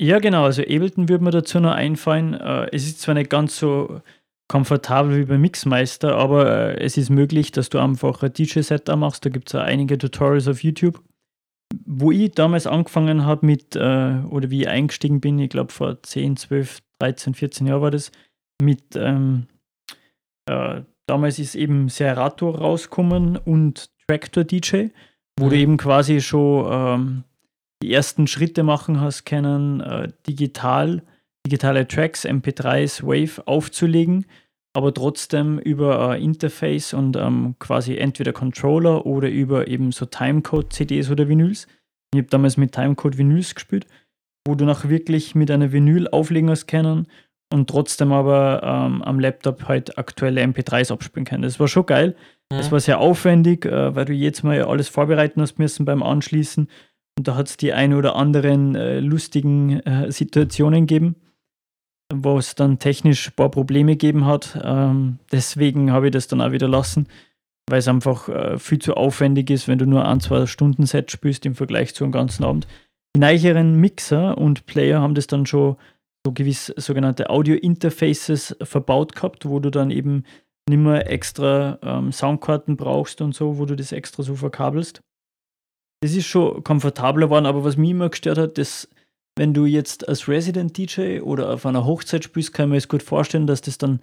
Ja, genau. Also Ableton würde mir dazu noch einfallen. Äh, es ist zwar nicht ganz so komfortabel wie beim Mixmeister, aber äh, es ist möglich, dass du einfach ein DJ-Set da machst. Da gibt es einige Tutorials auf YouTube. Wo ich damals angefangen habe mit, äh, oder wie ich eingestiegen bin, ich glaube vor 10, 12, 13, 14 Jahren war das, mit, ähm, äh, damals ist eben Serato rausgekommen und Tractor DJ, wo mhm. du eben quasi schon ähm, die ersten Schritte machen hast können, äh, digital, digitale Tracks, MP3s, Wave aufzulegen, aber trotzdem über äh, Interface und ähm, quasi entweder Controller oder über eben so Timecode-CDs oder Vinyls. Ich habe damals mit Timecode-Vinyls gespielt wo du noch wirklich mit einer Vinyl auflegen hast können und trotzdem aber ähm, am Laptop halt aktuelle MP3s abspielen können. Das war schon geil. Mhm. war sehr aufwendig, äh, weil du jetzt mal alles vorbereiten hast müssen beim Anschließen. Und da hat es die ein oder anderen äh, lustigen äh, Situationen gegeben, wo es dann technisch ein paar Probleme gegeben hat. Ähm, deswegen habe ich das dann auch wieder lassen, weil es einfach äh, viel zu aufwendig ist, wenn du nur ein, zwei Stunden Set spielst im Vergleich zu einem ganzen Abend. Die neueren Mixer und Player haben das dann schon so gewiss sogenannte Audio-Interfaces verbaut gehabt, wo du dann eben nicht mehr extra ähm, Soundkarten brauchst und so, wo du das extra so verkabelst. Das ist schon komfortabler geworden, aber was mich immer gestört hat, dass wenn du jetzt als Resident DJ oder auf einer Hochzeit spielst, kann ich mir jetzt gut vorstellen, dass das dann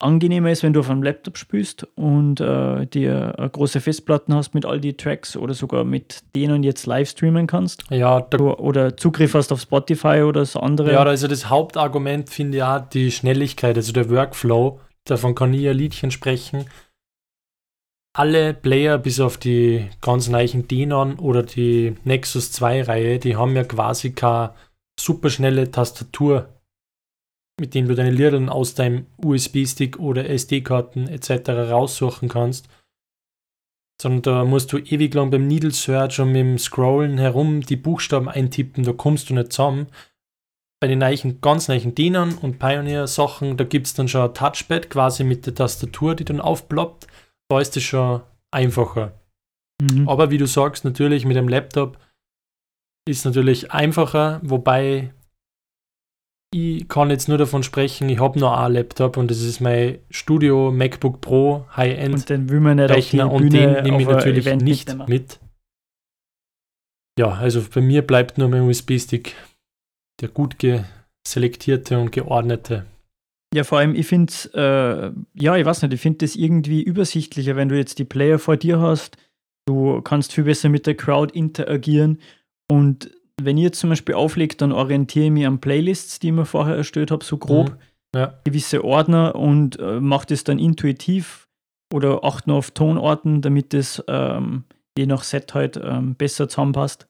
angenehmer ist, wenn du auf einem Laptop spielst und äh, dir eine große Festplatten hast mit all die Tracks oder sogar mit denen jetzt live streamen kannst. Ja, oder Zugriff hast auf Spotify oder so andere. Ja, also das Hauptargument finde ich ja die Schnelligkeit, also der Workflow. Davon kann ich ein Liedchen sprechen. Alle Player, bis auf die ganz neuen Denon oder die Nexus 2 Reihe, die haben ja quasi keine superschnelle Tastatur mit dem du deine Lieder aus deinem USB-Stick oder SD-Karten etc. raussuchen kannst. Sondern da musst du ewig lang beim Needle Search und mit dem Scrollen herum die Buchstaben eintippen, da kommst du nicht zusammen. Bei den neuen, ganz neuen Dienern und Pioneer-Sachen, da gibt es dann schon ein Touchpad quasi mit der Tastatur, die dann aufploppt. Da ist es schon einfacher. Mhm. Aber wie du sagst, natürlich mit dem Laptop ist natürlich einfacher, wobei ich kann jetzt nur davon sprechen, ich habe noch einen Laptop und das ist mein Studio MacBook Pro High-End und den will man nicht Rechner und den nehme ich natürlich Event nicht mit. Ja, also bei mir bleibt nur mein USB-Stick, der gut selektierte und geordnete. Ja, vor allem, ich finde es, äh, ja, ich weiß nicht, ich finde das irgendwie übersichtlicher, wenn du jetzt die Player vor dir hast. Du kannst viel besser mit der Crowd interagieren. Und wenn ihr jetzt zum Beispiel auflegt, dann orientiere ich mich an Playlists, die ich mir vorher erstellt habe, so grob. Mhm, ja. Gewisse Ordner und äh, mache das dann intuitiv oder achte nur auf Tonorten, damit das ähm, je nach Set halt ähm, besser zusammenpasst.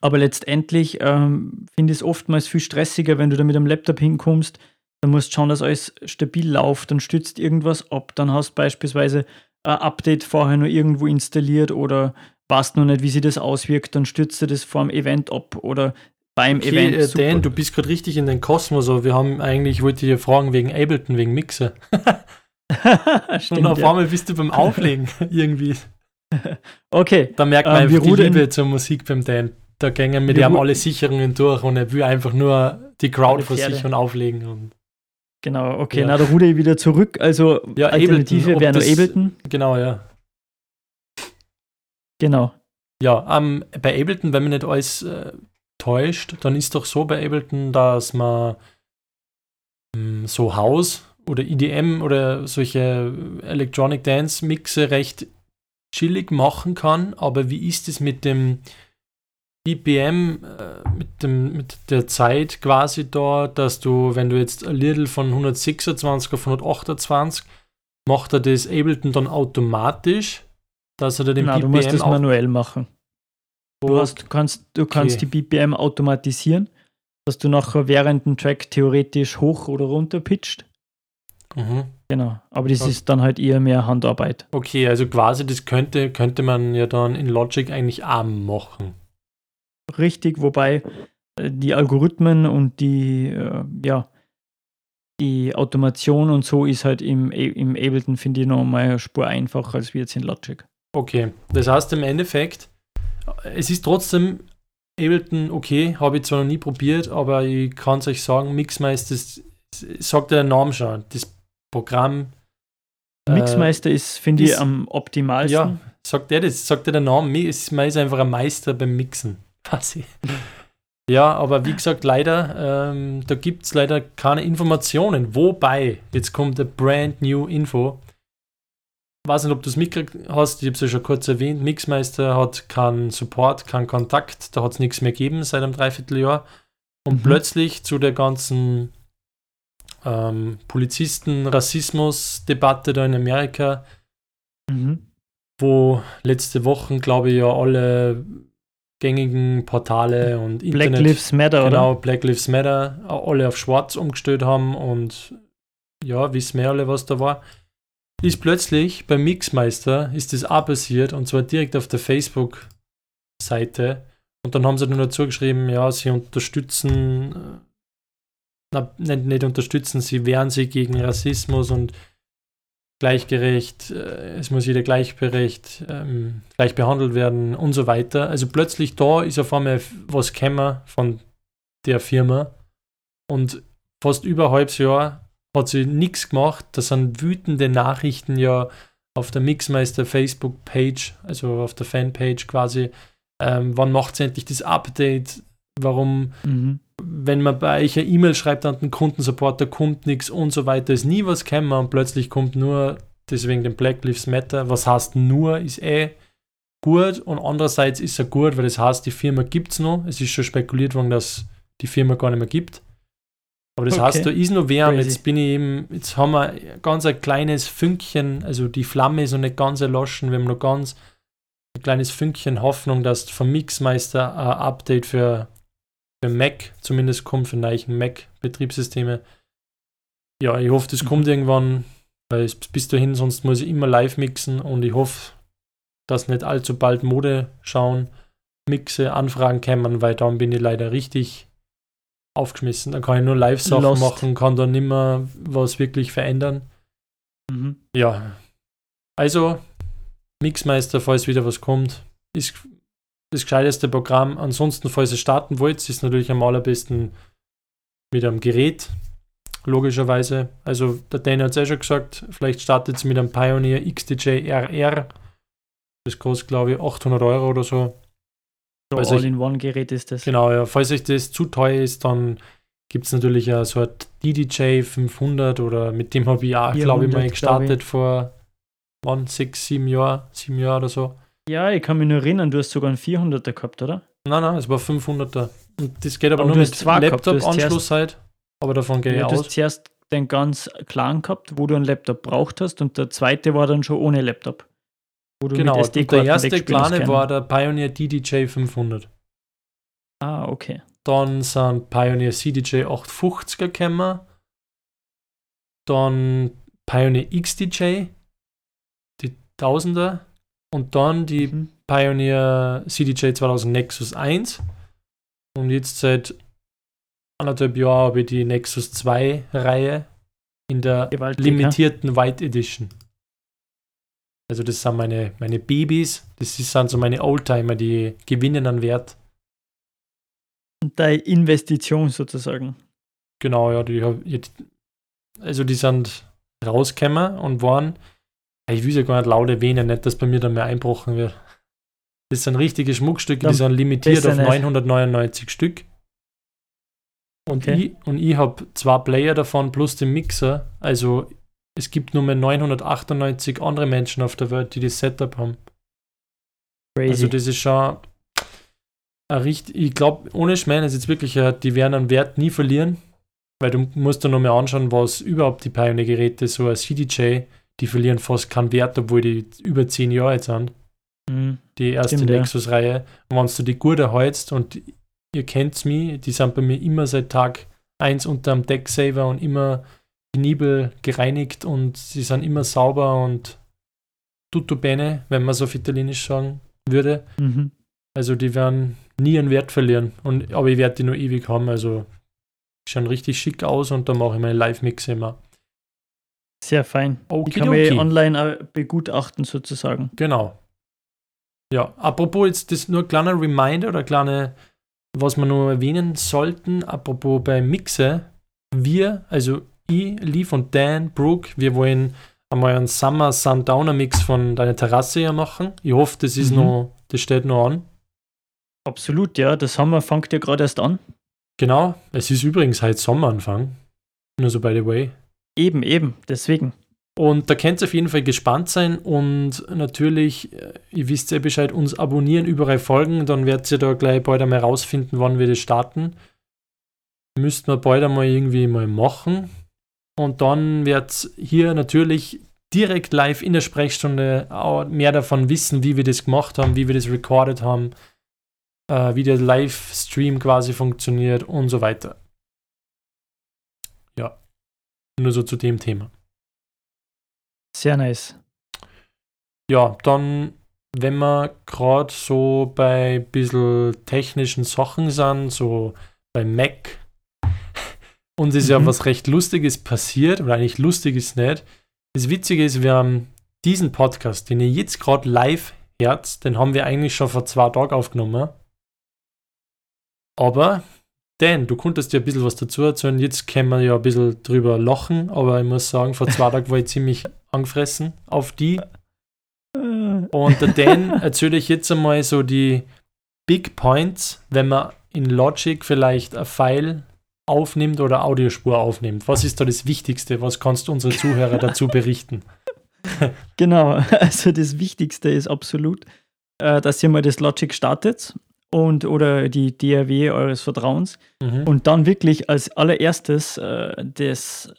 Aber letztendlich ähm, finde ich es oftmals viel stressiger, wenn du da mit einem Laptop hinkommst. Dann musst schauen, dass alles stabil läuft, dann stützt irgendwas ab. Dann hast du beispielsweise ein Update vorher nur irgendwo installiert oder weißt noch nicht, wie sich das auswirkt, dann stützt du das vor dem Event ab oder beim okay, Event. Äh, Dan, du bist gerade richtig in den Kosmos. Aber wir haben eigentlich, ich wollte dich fragen wegen Ableton, wegen Mixer. Stimmt, Und auf ja. einmal bist du beim Auflegen irgendwie. Okay, Da merkt man Ähm, einfach die Liebe zur Musik beim Dan. Da gingen mit ihm alle Sicherungen durch und er will einfach nur die Crowd versichern und auflegen. Und genau, okay, Ja. na, da ruder ich wieder zurück. Also, Ja, Alternative wäre nur Ableton. genau, ja. Genau. Ja, ähm, bei Ableton, wenn man nicht alles äh, täuscht, dann ist doch so bei Ableton, dass man ähm, so House oder EDM oder solche Electronic Dance Mixe recht chillig machen kann. Aber wie ist es mit dem BPM, äh, mit, dem, mit der Zeit quasi da, dass du, wenn du jetzt ein Little von 126 auf 128, macht er das Ableton dann automatisch, dass er da den du BPM musst das manuell machen. Du, hast, du kannst, du kannst die BPM automatisieren, dass du nachher während dem Track theoretisch hoch oder runter pitcht. Mhm. Genau. Aber das Okay. ist dann halt eher mehr Handarbeit. Okay, also quasi das könnte, könnte man ja dann in Logic eigentlich auch machen. Richtig, wobei äh, die Algorithmen und die, äh, ja, die Automation und so ist halt im, A- im Ableton, finde ich, noch mal eine Spur einfacher als wie jetzt in Logic. Okay, das heißt im Endeffekt, es ist trotzdem Ableton okay, habe ich zwar noch nie probiert, aber ich kann es euch sagen, Mixmeister, das sagt der Name schon, das Programm. äh, Mixmeister ist, finde ich, ist- am optimalsten. Ja, sagt der das, sagt der der Name, ist- ist einfach ein Meister beim Mixen, quasi. Ja, aber wie gesagt, leider, ähm, da gibt es leider keine Informationen. Wobei, jetzt kommt eine brand new Info. Weiß nicht, ob du es mitgekriegt hast, ich habe es ja schon kurz erwähnt. Mixmeister hat keinen Support, keinen Kontakt, da hat es nichts mehr gegeben seit einem Dreivierteljahr. Und Mhm. plötzlich zu der ganzen ähm, Polizisten-Rassismus-Debatte da in Amerika, Mhm. wo letzte Woche, glaube ich, ja alle gängigen Portale und Black Internet, Lives Matter, genau, oder? Black Lives Matter, alle auf schwarz umgestellt haben und ja, wissen wir alle, was da war. Ist plötzlich beim Mixmeister ist das auch passiert und zwar direkt auf der Facebook-Seite. Und dann haben sie dann dazu geschrieben, ja, sie unterstützen, äh, na, nicht, nicht unterstützen, sie wehren sich gegen Rassismus und gleichgerecht, äh, es muss jeder gleichberecht, ähm, gleich behandelt werden und so weiter. Also plötzlich da ist auf einmal was gekommen von der Firma und fast über ein halbes Jahr hat sie nichts gemacht. Das sind wütende Nachrichten ja auf der Mixmeister Facebook-Page, also auf der Fanpage quasi. Ähm, wann macht sie endlich das Update? Warum Mhm. Wenn man bei euch eine E-Mail schreibt an den Kundensupport, da kommt nichts und so weiter, ist nie was gekommen und plötzlich kommt nur, deswegen den Black Lives Matter, was heißt nur, ist eh gut und andererseits ist er gut, weil das heißt, die Firma gibt es noch, es ist schon spekuliert worden, dass die Firma gar nicht mehr gibt. Aber das Okay. heißt, da ist noch wer und jetzt bin ich eben, jetzt haben wir ganz ein kleines Fünkchen, also die Flamme ist noch nicht ganz erloschen, wir haben noch ganz ein kleines Fünkchen Hoffnung, dass vom Mixmeister ein Update für für Mac zumindest kommt, für neuen Mac-Betriebssysteme. Ja, ich hoffe, das kommt irgendwann, weil es bis dahin, sonst muss ich immer live mixen und ich hoffe, dass nicht allzu bald Mode schauen, Mixe, Anfragen kämen, weil dann bin ich leider richtig aufgeschmissen. Dann kann ich nur Live-Sachen machen, kann dann nimmer was wirklich verändern. Mhm. Ja, also Mixmeister, falls wieder was kommt, ist das gescheiteste Programm. Ansonsten, falls ihr starten wollt, ist natürlich am allerbesten mit einem Gerät, logischerweise. Also der Danny hat es ja schon gesagt, vielleicht startet es mit einem Pioneer XDJ RR. Das kostet, glaube ich, 800 Euro oder so. So Also All-in-One-Gerät ist das. Genau, ja. Falls euch das zu teuer ist, dann gibt es natürlich auch so ein DDJ 500 oder mit dem habe ich auch, glaube ich, mal 400, gestartet ich. vor wann, sechs, sieben Jahren, sieben Jahre oder so. Ja, ich kann mich nur erinnern, du hast sogar einen 400er gehabt, oder? Nein, nein, es war 500er. Und das geht aber Aber nur mit Laptop-Anschluss halt. Aber davon gehe ich Ja, du hast aus. zuerst den ganz kleinen gehabt, wo du einen Laptop braucht hast und der zweite war dann schon ohne Laptop. Genau, und der erste kleine war der Pioneer DDJ 500. Ah, okay. Dann sind Pioneer CDJ 850er gekommen. Dann Pioneer XDJ, die 1000er. Und dann die Mhm. Pioneer CDJ 2000 Nexus 1. Und jetzt seit anderthalb Jahren habe ich die Nexus 2 Reihe in der Gewaltig, limitierten White Edition. Also das sind meine, meine Babys, das sind so meine Oldtimer, die gewinnen an Wert. Und deine Investition sozusagen. Genau, ja, die also die sind rausgekommen und waren, ich will ja gar nicht laut erwähnen, nicht, dass bei mir dann mehr einbrochen wird. Das sind richtige Schmuckstücke, die Dann sind limitiert auf nicht. 999 Stück. Und Okay. ich, und ich habe zwei Player davon plus den Mixer. Also es gibt nur mehr 998 andere Menschen auf der Welt, die das Setup haben. Crazy. Also das ist schon ein richtig, ich glaube, ohne das ist jetzt wirklich, ein- die werden an Wert nie verlieren, weil du musst dir noch mal anschauen, was überhaupt die Pioneer-Geräte, so ein CDJ, die verlieren fast keinen Wert, obwohl die über 10 Jahre alt sind, Mhm. die erste. Nexus-Reihe. Und wenn du die gut erhältst und ihr kennt's mich, die sind bei mir immer seit Tag 1 unterm Decksaver und immer penibel gereinigt und sie sind immer sauber und tutto bene, wenn man so auf Italienisch sagen würde. Mhm. Also die werden nie einen Wert verlieren. Und, aber ich werde die nur ewig haben. Also schauen richtig schick aus und da mache ich meine Live-Mixe immer. Sehr fein. Die Okidoki. kann man eh online begutachten sozusagen. Genau. Ja, apropos jetzt das nur ein kleiner Reminder oder kleine, was wir nur erwähnen sollten, apropos bei Mixe, wir, also ich, Leaf und Dan, Brooke, wir wollen einmal einen Summer Sundowner Mix von deiner Terrasse hier machen. Ich hoffe, das ist Mhm. noch, das steht noch an. Absolut, ja. Das haben wir, fängt ja gerade erst an. Genau, es ist übrigens heute Sommeranfang. Nur so by the way. Eben, eben. Deswegen. Und da könnt ihr auf jeden Fall gespannt sein und natürlich, äh, ihr wisst ja Bescheid, uns abonnieren, überall folgen, dann werdet ihr da gleich bald einmal rausfinden, wann wir das starten. Müssten wir bald einmal irgendwie mal machen. Und dann wird hier natürlich direkt live in der Sprechstunde auch mehr davon wissen, wie wir das gemacht haben, wie wir das recorded haben, äh, wie der Livestream quasi funktioniert und so weiter. Ja, nur so zu dem Thema. Sehr nice. Ja, dann, wenn wir gerade so bei ein bisschen technischen Sachen sind, so bei Mac, uns ist ja Mhm. was recht Lustiges passiert, oder eigentlich lustig ist nicht. Das Witzige ist, wir haben diesen Podcast, den ihr jetzt gerade live hört, den haben wir eigentlich schon vor zwei Tagen aufgenommen. Aber, Dan, du konntest ja ein bisschen was dazu erzählen. Jetzt können wir ja ein bisschen drüber lachen, aber ich muss sagen, vor zwei Tagen war ich ziemlich angefressen auf die. Äh, Und der Dan erzähle ich jetzt einmal so die Big Points, wenn man in Logic vielleicht ein File aufnimmt oder Audiospur aufnimmt. Was ist da das Wichtigste? Was kannst du unsere Zuhörer dazu berichten? Genau, also das Wichtigste ist absolut, äh, dass ihr mal das Logic startet und oder die DAW eures Vertrauens Mhm. und dann wirklich als allererstes äh, das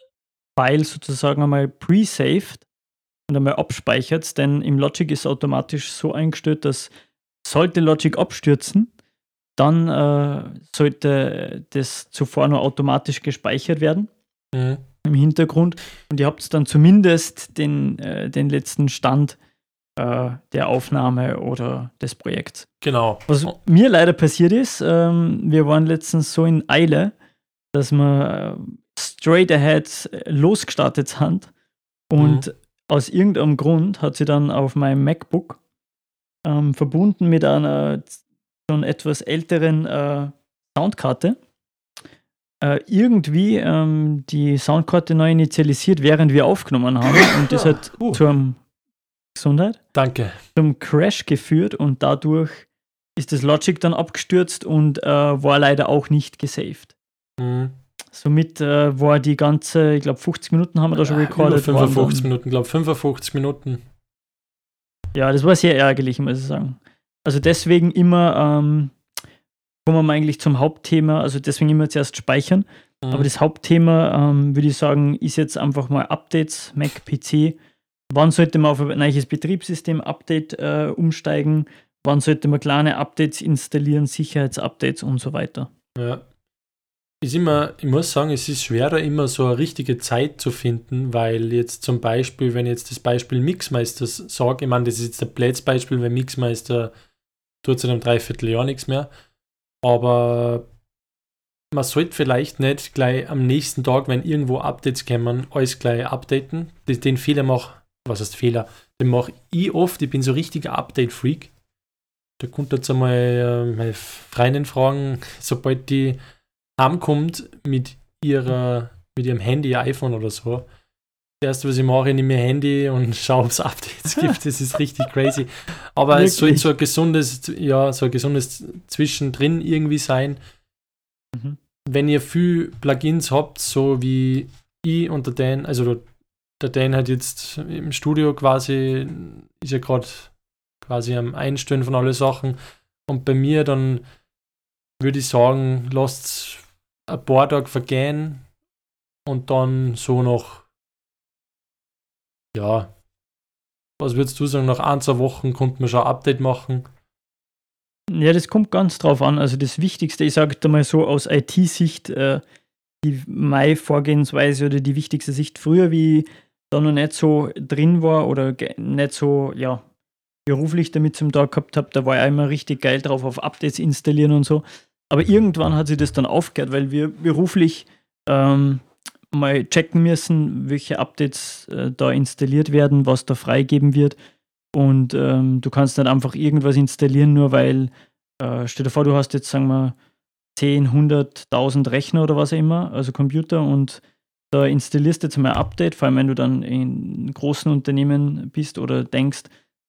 File sozusagen einmal pre-saved und einmal abspeichert, denn im Logic ist automatisch so eingestellt, dass sollte Logic abstürzen, dann äh, sollte das zuvor nur automatisch gespeichert werden Mhm. im Hintergrund und ihr habt dann zumindest den, äh, den letzten Stand äh, der Aufnahme oder des Projekts. Genau. Was mir leider passiert ist, ähm, wir waren letztens so in Eile, dass wir äh, straight ahead äh, losgestartet sind und aus irgendeinem Grund hat sie dann auf meinem MacBook ähm, verbunden mit einer schon etwas älteren äh, Soundkarte äh, irgendwie ähm, die Soundkarte neu initialisiert, während wir aufgenommen haben und das hat Uh. zum Gesundheit Danke. zum Crash geführt und dadurch ist das Logic dann abgestürzt und äh, war leider auch nicht gesaved. Mhm. somit äh, war die ganze, ich glaube 50 Minuten haben wir da schon recorded. 55 Minuten, glaube 55 Minuten. Ja, das war sehr ärgerlich, muss ich sagen. Also deswegen immer ähm, kommen wir eigentlich zum Hauptthema, also deswegen immer zuerst speichern. Mhm. Aber das Hauptthema, ähm, würde ich sagen, ist jetzt einfach mal Updates, Mac, PC. Wann sollte man auf ein neues Betriebssystem-Update äh, umsteigen? Wann sollte man kleine Updates installieren, Sicherheitsupdates und so weiter? Ja. Ist immer, ich muss sagen, es ist schwerer, immer so eine richtige Zeit zu finden, weil jetzt zum Beispiel, wenn ich jetzt das Beispiel Mixmeister sage, ich meine, das ist jetzt ein blödes Beispiel, weil Mixmeister tut seit einem Dreivierteljahr nichts mehr, aber man sollte vielleicht nicht gleich am nächsten Tag, wenn irgendwo Updates kommen, alles gleich updaten. Den Fehler mache, was heißt Fehler, den mache ich oft, ich bin so richtiger Update-Freak. Da kommt jetzt einmal äh, meine Freundin fragen, sobald die heimkommt mit ihrer, mit ihrem Handy, iPhone oder so. Das erste, was ich mache, ich nehme mein Handy und schaue, ob es Updates gibt. Das ist richtig crazy. Aber Wirklich? es soll so ein gesundes, ja, so ein gesundes Zwischendrin irgendwie sein. Mhm. Wenn ihr viel Plugins habt, so wie ich und der Dan, also der Dan hat jetzt im Studio quasi, ist ja gerade quasi am Einstellen von alle Sachen. Und bei mir dann würde ich sagen, lasst ein paar Tage vergehen und dann so noch, ja, was würdest du sagen, nach ein, zwei Wochen konnte man schon ein Update machen? Ja, das kommt ganz drauf an. Also das Wichtigste, ich sage mal so aus IT-Sicht, äh, die meine Vorgehensweise oder die wichtigste Sicht früher, wie da noch nicht so drin war oder nicht so, ja, beruflich damit zum Tag gehabt habe, da war ich immer richtig geil drauf auf Updates installieren und so. Aber irgendwann hat sich das dann aufgehört, weil wir beruflich ähm, mal checken müssen, welche Updates äh, da installiert werden, was da freigeben wird. Und ähm, du kannst nicht einfach irgendwas installieren, nur weil, äh, stell dir vor, du hast jetzt, sagen wir, 10, 100, 1000 Rechner oder was auch immer, also Computer, und da installierst du jetzt mal ein Update, vor allem wenn du dann in großen Unternehmen bist oder denkst,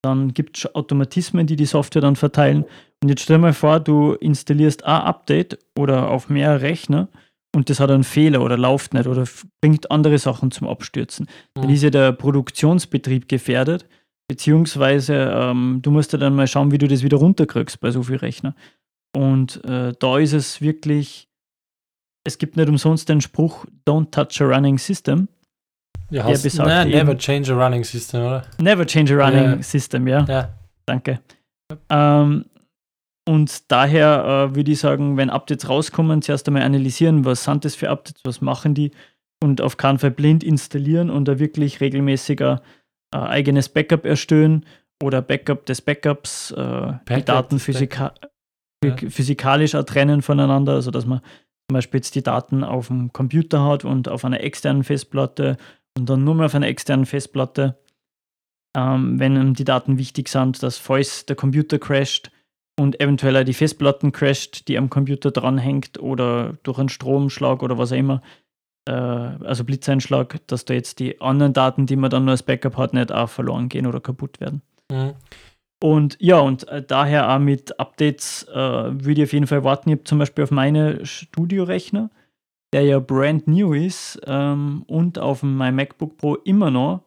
dann gibt es Automatismen, die die Software dann verteilen. Und jetzt stell dir mal vor, du installierst ein Update oder auf mehrere Rechner und das hat einen Fehler oder läuft nicht oder bringt andere Sachen zum Abstürzen. Mhm. Dann ist ja der Produktionsbetrieb gefährdet, beziehungsweise ähm, du musst ja dann mal schauen, wie du das wieder runterkriegst bei so vielen Rechnern. Und äh, da ist es wirklich, es gibt nicht umsonst den Spruch, don't touch a running system. Ja, der besagt nein, never change a running system, oder? Never change a running ja. system, ja. ja. Danke. Ähm, und daher äh, würde ich sagen, wenn Updates rauskommen, zuerst einmal analysieren, was sind das für Updates, was machen die und auf keinen Fall blind installieren und da wirklich regelmäßiger äh, eigenes Backup erstellen oder Backup des Backups, äh, Backup die Daten physika ja. physikalisch trennen voneinander, also dass man zum Beispiel jetzt die Daten auf dem Computer hat und auf einer externen Festplatte und dann nur mehr auf einer externen Festplatte, ähm, wenn die Daten wichtig sind, dass falls der Computer crasht und eventuell auch die Festplatten crasht, die am Computer dranhängt oder durch einen Stromschlag oder was auch immer, äh, also Blitzeinschlag, dass da jetzt die anderen Daten, die man dann nur als Backup hat, nicht auch verloren gehen oder kaputt werden. Mhm. Und ja, und äh, daher auch mit Updates äh, würde ich auf jeden Fall warten. Ich habe zum Beispiel auf meine Studiorechner der ja brand new ist ähm, und auf meinem MacBook Pro immer noch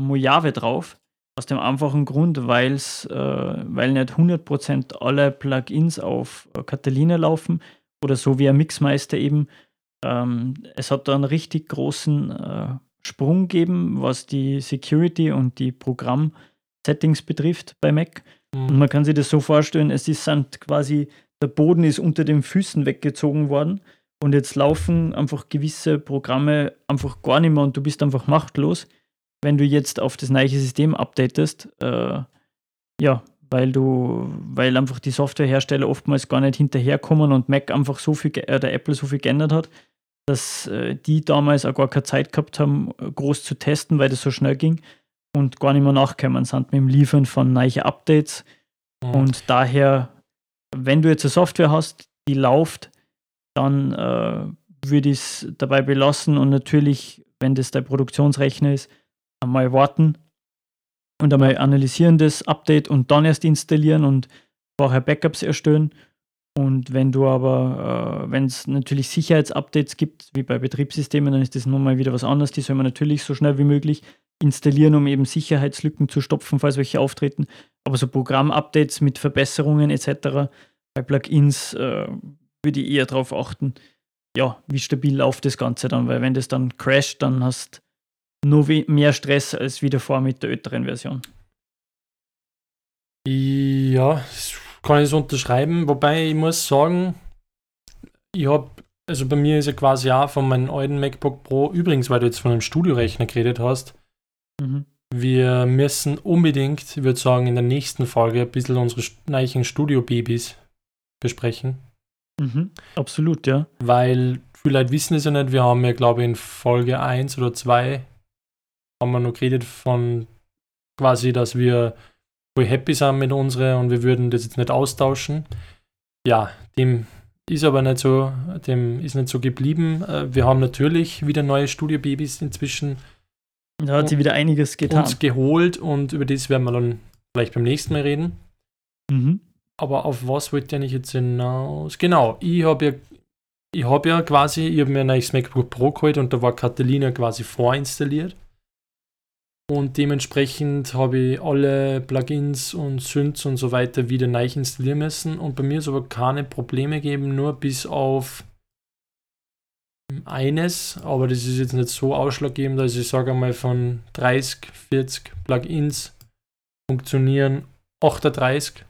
Mojave drauf. Aus dem einfachen Grund, weil's, äh, weil nicht 100% alle Plugins auf Catalina laufen oder so wie ein Mixmeister eben. Ähm, es hat da einen richtig großen äh, Sprung gegeben, was die Security und die Programm-Settings betrifft bei Mac. Mhm. Und man kann sich das so vorstellen, es ist quasi, der Boden ist unter den Füßen weggezogen worden und jetzt laufen einfach gewisse Programme einfach gar nicht mehr und du bist einfach machtlos, wenn du jetzt auf das neue System updatest. Äh, ja, weil du, weil einfach die Softwarehersteller oftmals gar nicht hinterherkommen und Mac einfach so viel, äh, der Apple so viel geändert hat, dass äh, die damals auch gar keine Zeit gehabt haben, groß zu testen, weil das so schnell ging und gar nicht mehr nachgekommen sind mit dem Liefern von neuen Updates. Mhm. Und daher, wenn du jetzt eine Software hast, die läuft, dann äh, würde ich es dabei belassen und natürlich, wenn das der Produktionsrechner ist, einmal warten und einmal analysieren das Update und dann erst installieren und vorher Backups erstellen. Und wenn du aber, äh, wenn es natürlich Sicherheitsupdates gibt, wie bei Betriebssystemen, dann ist das nun mal wieder was anderes. Die soll man natürlich so schnell wie möglich installieren, um eben Sicherheitslücken zu stopfen, falls welche auftreten. Aber so Programmupdates mit Verbesserungen etc. bei Plugins äh, würde ich eher darauf achten, ja, wie stabil läuft das Ganze dann, weil wenn das dann crasht, dann hast du nur mehr Stress als wieder vor mit der älteren Version. Ja, kann ich so unterschreiben. Wobei ich muss sagen, ich habe, also bei mir ist ja quasi auch von meinem alten MacBook Pro, übrigens, weil du jetzt von einem Studiorechner geredet hast, mhm. wir müssen unbedingt, ich würde sagen, in der nächsten Folge ein bisschen unsere neuen Studio-Babys besprechen. Mhm. Absolut, ja. Weil viele Leute wissen es ja nicht, wir haben ja, glaube ich, in Folge 1 oder 2 haben wir noch geredet von quasi, dass wir voll happy sind mit unseren und wir würden das jetzt nicht austauschen. Ja, dem ist aber nicht so, dem ist nicht so geblieben. Äh, wir haben natürlich wieder neue Studiobabys inzwischen. Da hat sie wieder einiges getan. Uns geholt und über das werden wir dann vielleicht beim nächsten Mal reden. Mhm. Aber auf was wollte ich jetzt hinaus? Genau, ich habe ja, ich habe ja quasi, ich habe mir ein neues MacBook Pro geholt und da war Catalina quasi vorinstalliert. Und dementsprechend habe ich alle Plugins und Synths und so weiter wieder neu installieren müssen. Und bei mir ist aber keine Probleme gegeben, nur bis auf eines, aber das ist jetzt nicht so ausschlaggebend, also ich sage einmal von 30, 40 Plugins funktionieren 38.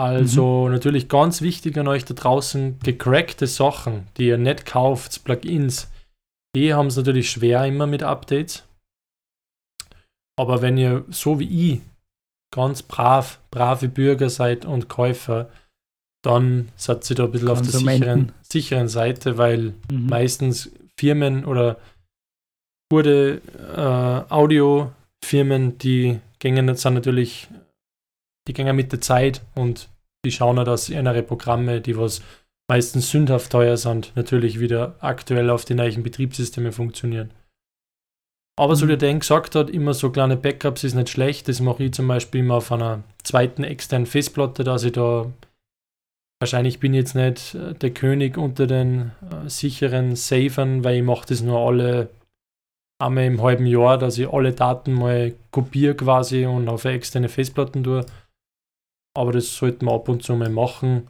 Also mhm. natürlich ganz wichtig an euch da draußen, gecrackte Sachen, die ihr nicht kauft, Plugins, die haben es natürlich schwer immer mit Updates. Aber wenn ihr so wie ich ganz brav, brave Bürger seid und Käufer, dann seid ihr da ein bisschen auf der sicheren, sicheren Seite, weil mhm. meistens Firmen oder gute äh, Audiofirmen, die gängen sind natürlich, die gängen mit der Zeit und die schauen auch, dass ihre Programme, die was meistens sündhaft teuer sind, natürlich wieder aktuell auf die neuen Betriebssysteme funktionieren. Aber so wie der gesagt hat, immer so kleine Backups ist nicht schlecht. Das mache ich zum Beispiel immer auf einer zweiten externen Festplatte, dass ich da wahrscheinlich bin ich jetzt nicht äh, der König unter den äh, sicheren Savern, weil ich mache das nur alle einmal im halben Jahr, dass ich alle Daten mal kopiere quasi und auf externe Festplatten tue. Aber das sollte man ab und zu mal machen.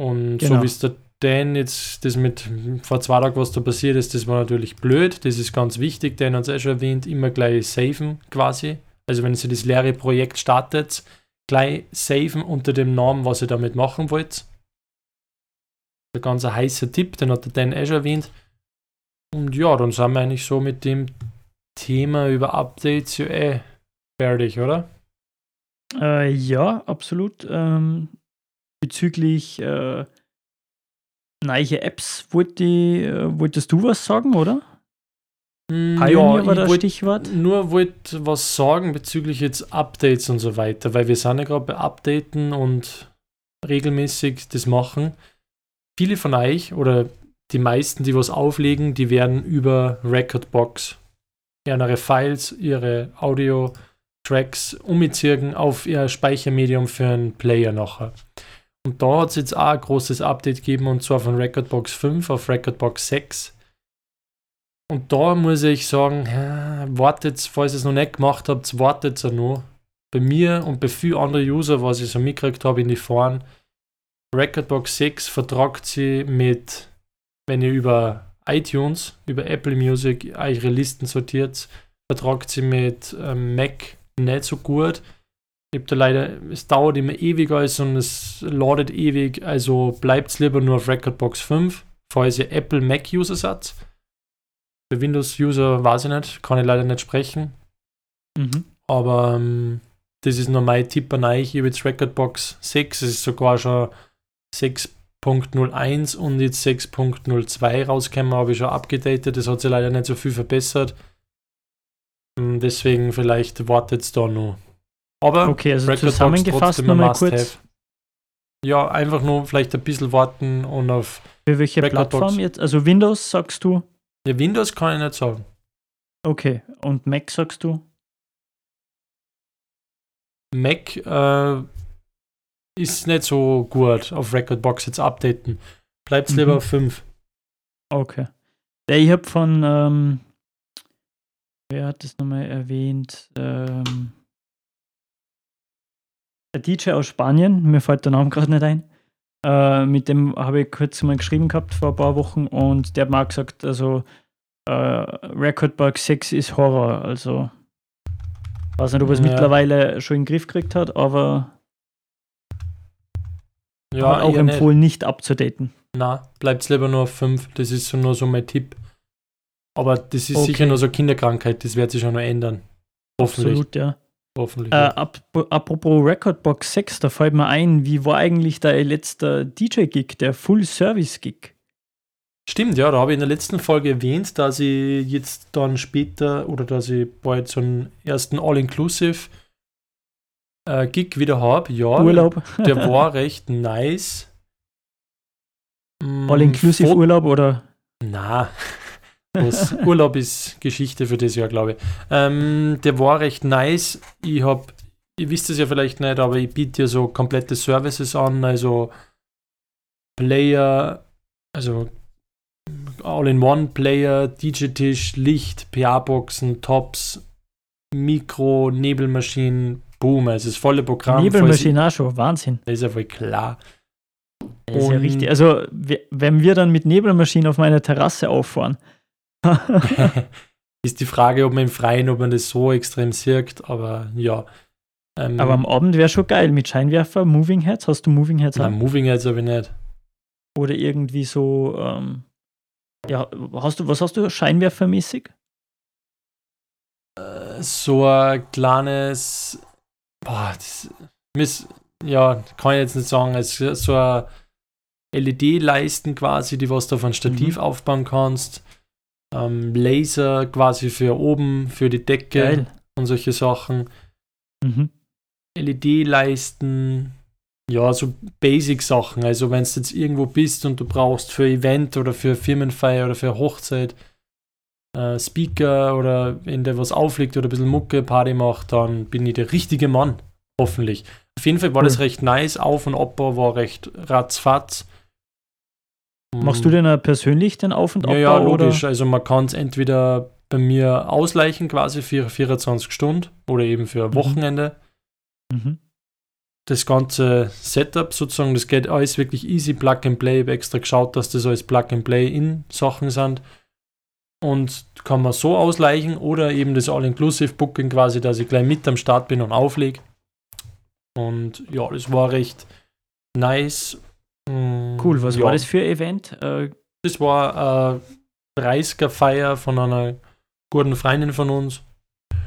Und genau. so wie es der Dan jetzt das mit vor zwei Tagen, was da passiert ist, das war natürlich blöd. Das ist ganz wichtig. Dan hat es eh schon erwähnt, immer gleich saven quasi. Also wenn ihr das leere Projekt startet, gleich saven unter dem Namen, was ihr damit machen wollt. Ein ganz heißer Tipp, den hat der Dan eh schon erwähnt. Und ja, dann sind wir eigentlich so mit dem Thema über Updates ja eh fertig, oder? Äh, ja, absolut. Ähm, bezüglich äh, neue Apps, wollte, äh, wolltest du was sagen, oder? Pioneer ja, war das wollt, Stichwort. Nur wollte was sagen bezüglich jetzt Updates und so weiter, weil wir sind ja gerade bei Updaten und regelmäßig das machen. Viele von euch oder die meisten, die was auflegen, die werden über Recordbox ihre Files, ihre Audio-Tracks umziehen auf ihr Speichermedium für einen Player nachher. Und da hat es jetzt auch ein großes Update gegeben und zwar von Recordbox 5 auf Recordbox 6. Und da muss ich sagen, ja, wartet, falls ihr es noch nicht gemacht habt, wartet es noch. Bei mir und bei vielen anderen User, was ich so mitgekriegt habe in die Foren, Recordbox 6 vertragt sie mit, wenn ihr über iTunes, über Apple Music eure Listen sortiert, vertragt sie mit ähm, Mac nicht so gut ich da leider, es dauert immer ewig alles und es ladet ewig, also bleibt es lieber nur auf Recordbox 5, falls ihr Apple Mac-User seid. Für Windows-User weiß ich nicht, kann ich leider nicht sprechen. Mhm. Aber ähm, das ist nur mein Tipp an euch. Ich habe jetzt Recordbox 6, es ist sogar schon 6.01 und jetzt 6.02 rausgekommen, habe ich schon abgedatet. Das hat sich leider nicht so viel verbessert. Deswegen vielleicht wartet es da noch. Aber okay, also Record zusammengefasst nochmal kurz. Have. Ja, einfach nur vielleicht ein bisschen warten und auf. Für welche Record Plattform jetzt? Also Windows sagst du? Ja, Windows kann ich nicht sagen. Okay, und Mac sagst du? Mac, äh, ist nicht so gut auf Recordbox jetzt updaten. Bleibt's lieber Mhm. auf 5. Okay. Ja, ich habe von, ähm, wer hat das nochmal erwähnt? Ähm, der DJ aus Spanien, mir fällt der Name gerade nicht ein. Äh, mit dem habe ich kurz mal geschrieben gehabt vor ein paar Wochen und der hat auch gesagt, also äh, Recordbox 6 ist Horror. Also weiß nicht, ob er es Ja. mittlerweile schon in den Griff gekriegt hat, aber Ja, auch eher nicht. empfohlen, nicht abzudaten. Na, bleibt's lieber nur auf 5. Das ist so nur so mein Tipp. Aber das ist Okay. sicher nur so Kinderkrankheit, das wird sich schon noch ändern. Hoffentlich. Absolut, ja. Hoffentlich. Äh, ap apropos Recordbox 6, da fällt mir ein, wie war eigentlich dein letzter DJ-Gig, der Full-Service-Gig? Stimmt, ja, da habe ich in der letzten Folge erwähnt, dass ich jetzt dann später oder dass ich bald so einen ersten All-Inclusive äh, Gig wieder habe. Ja, Urlaub? der war recht nice. Mm, All-Inclusive Urlaub oder? Na, das Urlaub ist Geschichte für das Jahr, glaube ich. Ähm, der war recht nice. Ich habe, ihr wisst es ja vielleicht nicht, aber ich biete ja so komplette Services an, also Player, also All-in-One-Player, DJ-Tisch, Licht, PA-Boxen, Tops, Mikro, Nebelmaschinen, Boom, also das volle Programm. Nebelmaschine auch schon, Wahnsinn. Das ist ja voll klar. Das ist ja richtig. Also, we- wenn wir dann mit Nebelmaschinen auf meiner Terrasse auffahren. ist die Frage, ob man im Freien, ob man das so extrem sirkt, aber ja. Ähm, Aber am Abend wäre schon geil mit Scheinwerfer, Moving Heads. Hast du Moving Heads na, an? Moving jetzt aber nicht. Oder irgendwie so, ähm, ja, hast du, was hast du Scheinwerfermäßig? Äh, So ein kleines, boah, das, miss, ja, kann ich jetzt nicht sagen, es so ein LED-Leisten quasi, die was du auf ein Stativ Mhm. aufbauen kannst. Ähm, Laser quasi für oben, für die Decke Geil. und solche Sachen. Mhm. LED-Leisten, ja, so Basic-Sachen. Also wenn du jetzt irgendwo bist und du brauchst für Event oder für Firmenfeier oder für Hochzeit äh, Speaker oder wenn der was auflegt oder ein bisschen Mucke, Party macht, dann bin ich der richtige Mann, hoffentlich. Auf jeden Fall war Cool. das recht nice, Auf- und Abbau war recht ratzfatz. Machst du denn auch persönlich den Auf- und Ja, Abbau? ja, oder? logisch. Also man kann es entweder bei mir ausleichen, quasi für 24 Stunden oder eben für ein Mhm. Wochenende. Mhm. das ganze Setup sozusagen, das geht alles wirklich easy, Plug and Play. Ich habe extra geschaut, dass das alles Plug and Play in Sachen sind. Und kann man so ausleichen oder eben das All-Inclusive Booking quasi, dass ich gleich mit am Start bin und auflege. Und ja, das war recht nice. Mm, Cool, was ja, war das für ein Event? Äh, Das war eine 30er-Feier von einer guten Freundin von uns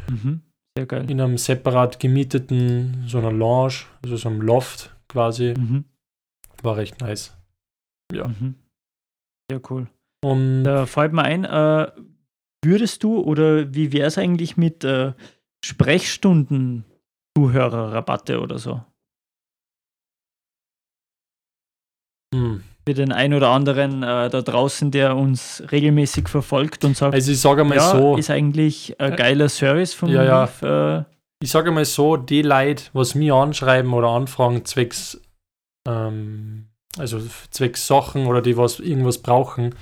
mhm. Sehr geil. in einem separat gemieteten, so einer Lounge, also so einem Loft quasi. Mhm. War recht nice. Ja. Mhm. Sehr cool. Und Da fällt mir ein, äh, würdest du oder wie wäre es eigentlich mit äh, Sprechstunden-Zuhörerrabatte oder so? Hm. Für den einen oder anderen äh, da draußen, der uns regelmäßig verfolgt und sagt, also ich sage mal ja, so, ist eigentlich ein Äh, geiler Service von ja, ja. Leaf, äh, ich sage mal so, die Leute, was mir anschreiben oder anfragen, zwecks, ähm, also zwecks Sachen oder die was irgendwas brauchen,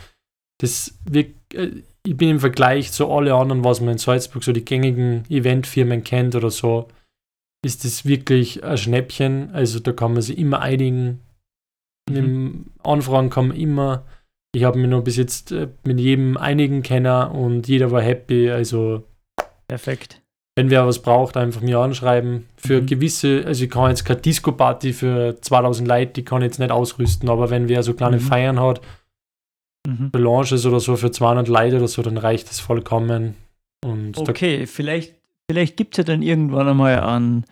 das wir, äh, ich bin im Vergleich zu alle anderen, was man in Salzburg so die gängigen Eventfirmen kennt oder so, ist das wirklich ein Schnäppchen. Also da kann man sich immer einigen. Dem Anfragen kann man immer. Ich habe mich nur bis jetzt äh, mit jedem einigen Kenner und jeder war happy. Also perfekt. wenn wer was braucht, einfach mir anschreiben. Für Mhm. gewisse, also ich kann jetzt keine Disco-Party für 2000 Leute, die kann ich jetzt nicht ausrüsten, aber wenn wer so kleine Mhm. Feiern hat, Mhm. für Lounges oder so für 200 Leute oder so, dann reicht das vollkommen. Und da, Okay, vielleicht, vielleicht gibt es ja dann irgendwann einmal einen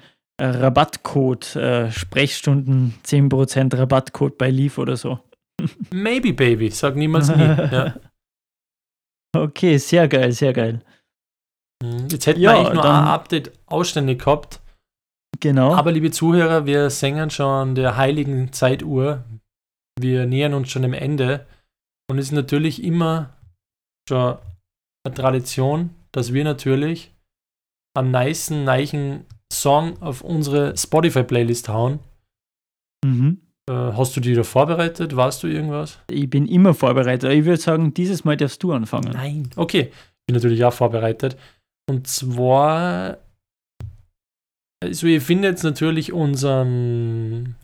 Rabattcode, äh, Sprechstunden 10% Rabattcode bei Leaf oder so. maybe baby, sag niemals nie. ja. Okay, sehr geil, sehr geil. Mhm. Jetzt hätten Ja, wir eigentlich nur ein Update ausständig gehabt. Genau. Aber liebe Zuhörer, wir singen schon der heiligen Zeituhr. Wir nähern uns schon dem Ende. Und es ist natürlich immer schon eine Tradition, dass wir natürlich einen nicen, neichen Song auf unsere Spotify-Playlist hauen. Mhm. Äh, hast du die da vorbereitet? Weißt du irgendwas? Ich bin immer vorbereitet. Ich würde sagen, dieses Mal darfst du anfangen. Nein. Okay, bin natürlich auch vorbereitet. Und zwar, also ihr findet natürlich unseren,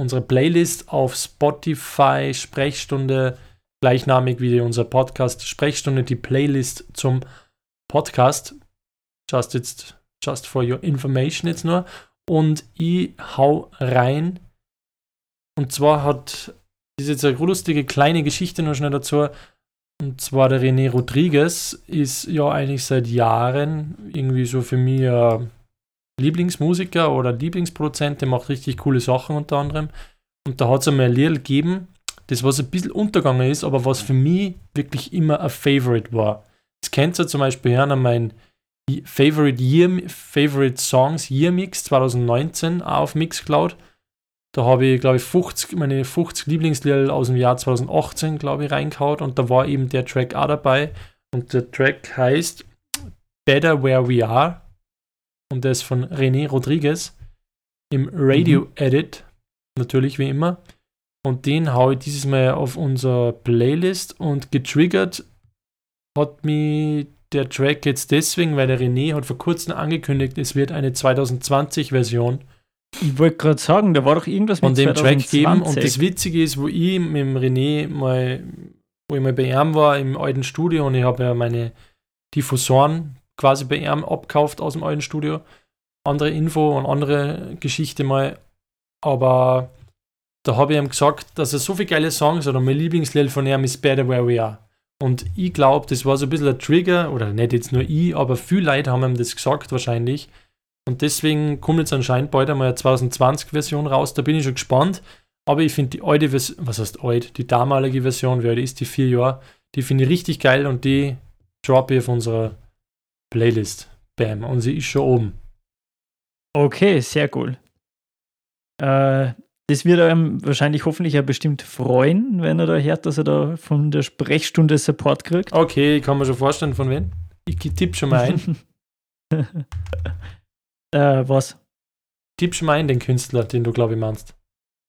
unsere Playlist auf Spotify, Sprechstunde, gleichnamig wie unser Podcast, Sprechstunde, die Playlist zum Podcast. Just jetzt, just for your information jetzt nur. Und ich hau rein. Und zwar hat, das ist jetzt eine lustige kleine Geschichte noch schnell dazu. Und zwar der René Rodriguez ist ja eigentlich seit Jahren irgendwie so für mich ein Lieblingsmusiker oder Lieblingsproduzent, der macht richtig coole Sachen unter anderem. Und da hat es einmal ein Lied gegeben, das was ein bisschen untergegangen ist, aber was für mich wirklich immer ein Favorite war. Das kennt ihr zum Beispiel hören an mein Favorite Year, Favorite Songs Year Mix 2019 auf Mixcloud. Da habe ich, glaube ich, 50, meine 50 Lieblingslieder aus dem Jahr 2018, glaube ich, reingehauen und da war eben der Track auch dabei. Und der Track heißt Better Where We Are und der ist von René Rodriguez im Radio mhm. Edit, natürlich wie immer. Und den haue ich dieses Mal auf unsere Playlist und getriggert hat mich der Track jetzt deswegen, weil der René hat vor kurzem angekündigt, es wird eine 2020-Version ich wollte gerade sagen, da war doch irgendwas mit dem 2020. Track geben. Und das Witzige ist, wo ich mit dem René mal, wo ich mal bei ihm war, im alten Studio und ich habe ja meine Diffusoren quasi bei ihm abkauft aus dem alten Studio. Andere Info und andere Geschichte mal. Aber da habe ich ihm gesagt, dass er so viele geile Songs hat und mein Lieblingslied von ihm ist Better Where We Are. Und ich glaube, das war so ein bisschen ein Trigger, oder nicht jetzt nur ich, aber viele Leute haben ihm das gesagt wahrscheinlich, und deswegen kommt jetzt anscheinend bald einmal eine 2020-Version raus. Da bin ich schon gespannt. Aber ich finde die alte Version, was heißt alt? Die damalige Version, wie alt ist die? Vier Jahre. Die finde ich richtig geil und die droppe ich auf unserer Playlist. Bam. Und sie ist schon oben. Okay, sehr cool. Äh, das wird einem wahrscheinlich hoffentlich ja bestimmt freuen, wenn er da hört, dass er da von der Sprechstunde Support kriegt. Okay, ich kann mir schon vorstellen, von wem. Ich tippe schon mal ein. Äh, was? Tippst mal ein, den Künstler, den du, glaube ich, meinst.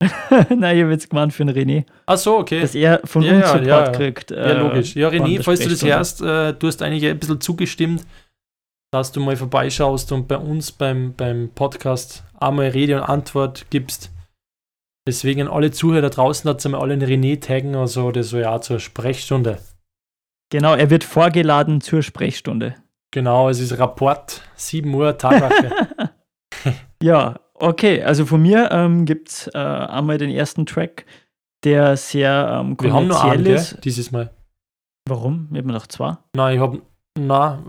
Nein, ich habe jetzt gemeint für den René. Ach so, okay. Dass er von ja, uns Support ja, ja. kriegt. Äh, ja, logisch. Ja, René, falls du das hörst, äh, du hast eigentlich ein bisschen zugestimmt, dass du mal vorbeischaust und bei uns beim, beim Podcast einmal Rede und Antwort gibst. Deswegen alle Zuhörer da draußen hat einmal alle einen René taggen, also das soll ja zur Sprechstunde. Genau, er wird vorgeladen zur Sprechstunde. Genau, es ist Rapport, 7 Uhr, Tatwache. ja, okay. Also von mir ähm, gibt es äh, einmal den ersten Track, der sehr ähm, Wir haben nur einen, ist. Gell? dieses Mal. Warum? Wir haben noch zwei. Nein, ich habe, na,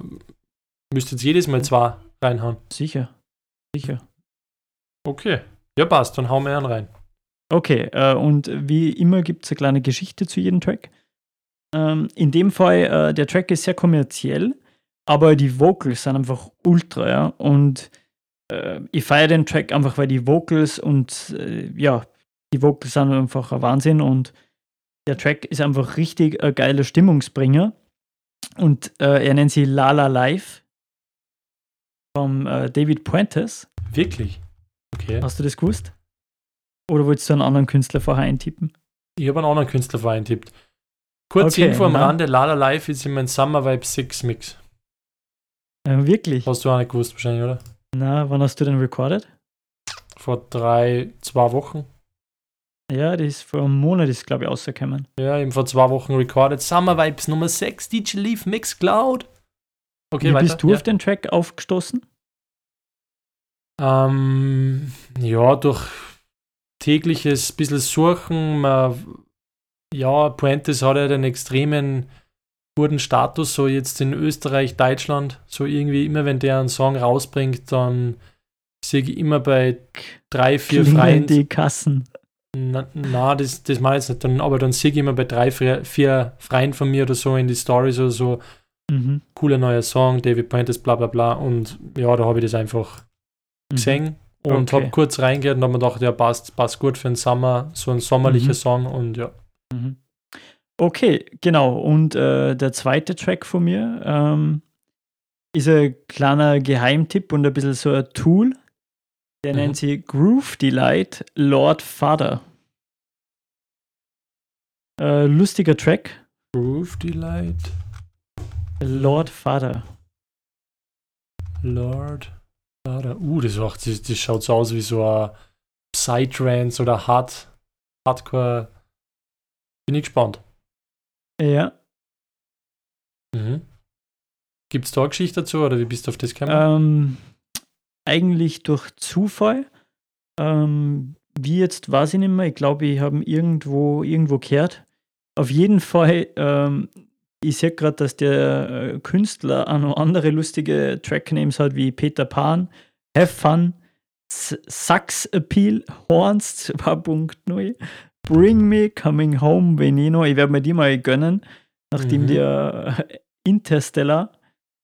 müsste jetzt jedes Mal zwei reinhauen. Sicher, sicher. Okay, ja passt, dann hauen wir einen rein. Okay, äh, und wie immer gibt es eine kleine Geschichte zu jedem Track. Ähm, in dem Fall, äh, der Track ist sehr kommerziell aber die Vocals sind einfach ultra, ja. Und äh, ich feiere den Track einfach, weil die Vocals und äh, ja, die Vocals sind einfach ein Wahnsinn und der Track ist einfach richtig ein geiler Stimmungsbringer. Und äh, er nennt sie Lala Live vom äh, David Puentes. Wirklich? Okay. Hast du das gewusst? Oder wolltest du einen anderen Künstler vorher eintippen? Ich habe einen anderen Künstler vorher eintippt. Kurz okay, Info am Rande: Lala Live ist in meinem Summer Vibe 6 Mix. Äh, wirklich? Hast du auch nicht gewusst wahrscheinlich, oder? Na, wann hast du denn recorded? Vor drei, zwei Wochen. Ja, das ist vor einem Monat, ist glaube ich rausgekommen. Ja, eben vor zwei Wochen recorded. Summer Vibes Nummer 6, DJ Leaf Mix Cloud. Okay, Wie weiter. bist du ja. auf den Track aufgestoßen? Ähm, ja, durch tägliches bisschen Suchen. Man, ja, Puentes hat ja den extremen guten Status, so jetzt in Österreich, Deutschland, so irgendwie immer, wenn der einen Song rausbringt, dann sehe ich immer bei drei, vier Klingen Freien. die Kassen. Na, na, das, das meine ich jetzt nicht, dann, aber dann sehe ich immer bei drei, vier, Freien von mir oder so in die Stories oder so, mhm. cooler neuer Song, David Pointes, bla bla bla. Und ja, da habe ich das einfach mhm. gesehen und okay. habe kurz reingehört und habe mir gedacht, ja, passt, passt gut für den Sommer, so ein sommerlicher mhm. Song und ja. Mhm. Okay, genau. Und äh, der zweite Track von mir ähm, ist ein kleiner Geheimtipp und ein bisschen so ein Tool. Der Mhm. nennt sie Groove Delight Lord Father. Äh, lustiger Track. Groove Delight, Lord Father. Lord. Uh, das, macht, das, das schaut so aus wie so ein Psytrance oder Hard, Hardcore. Bin ich gespannt. Ja. Mhm. Gibt es da eine Geschichte dazu oder wie bist du auf das gekommen? Ähm, eigentlich durch Zufall. Ähm, wie jetzt weiß ich nicht mehr. Ich glaube, ich habe irgendwo, irgendwo gehört. Auf jeden Fall, ähm, ich sehe gerade, dass der äh, Künstler auch noch andere lustige Tracknames hat, wie Peter Pan, Have Fun, Sax Appeal, Horns 2.0, Bring Me Coming Home, Veneno. Ich werde mir die mal gönnen, nachdem Mhm. die äh, Interstellar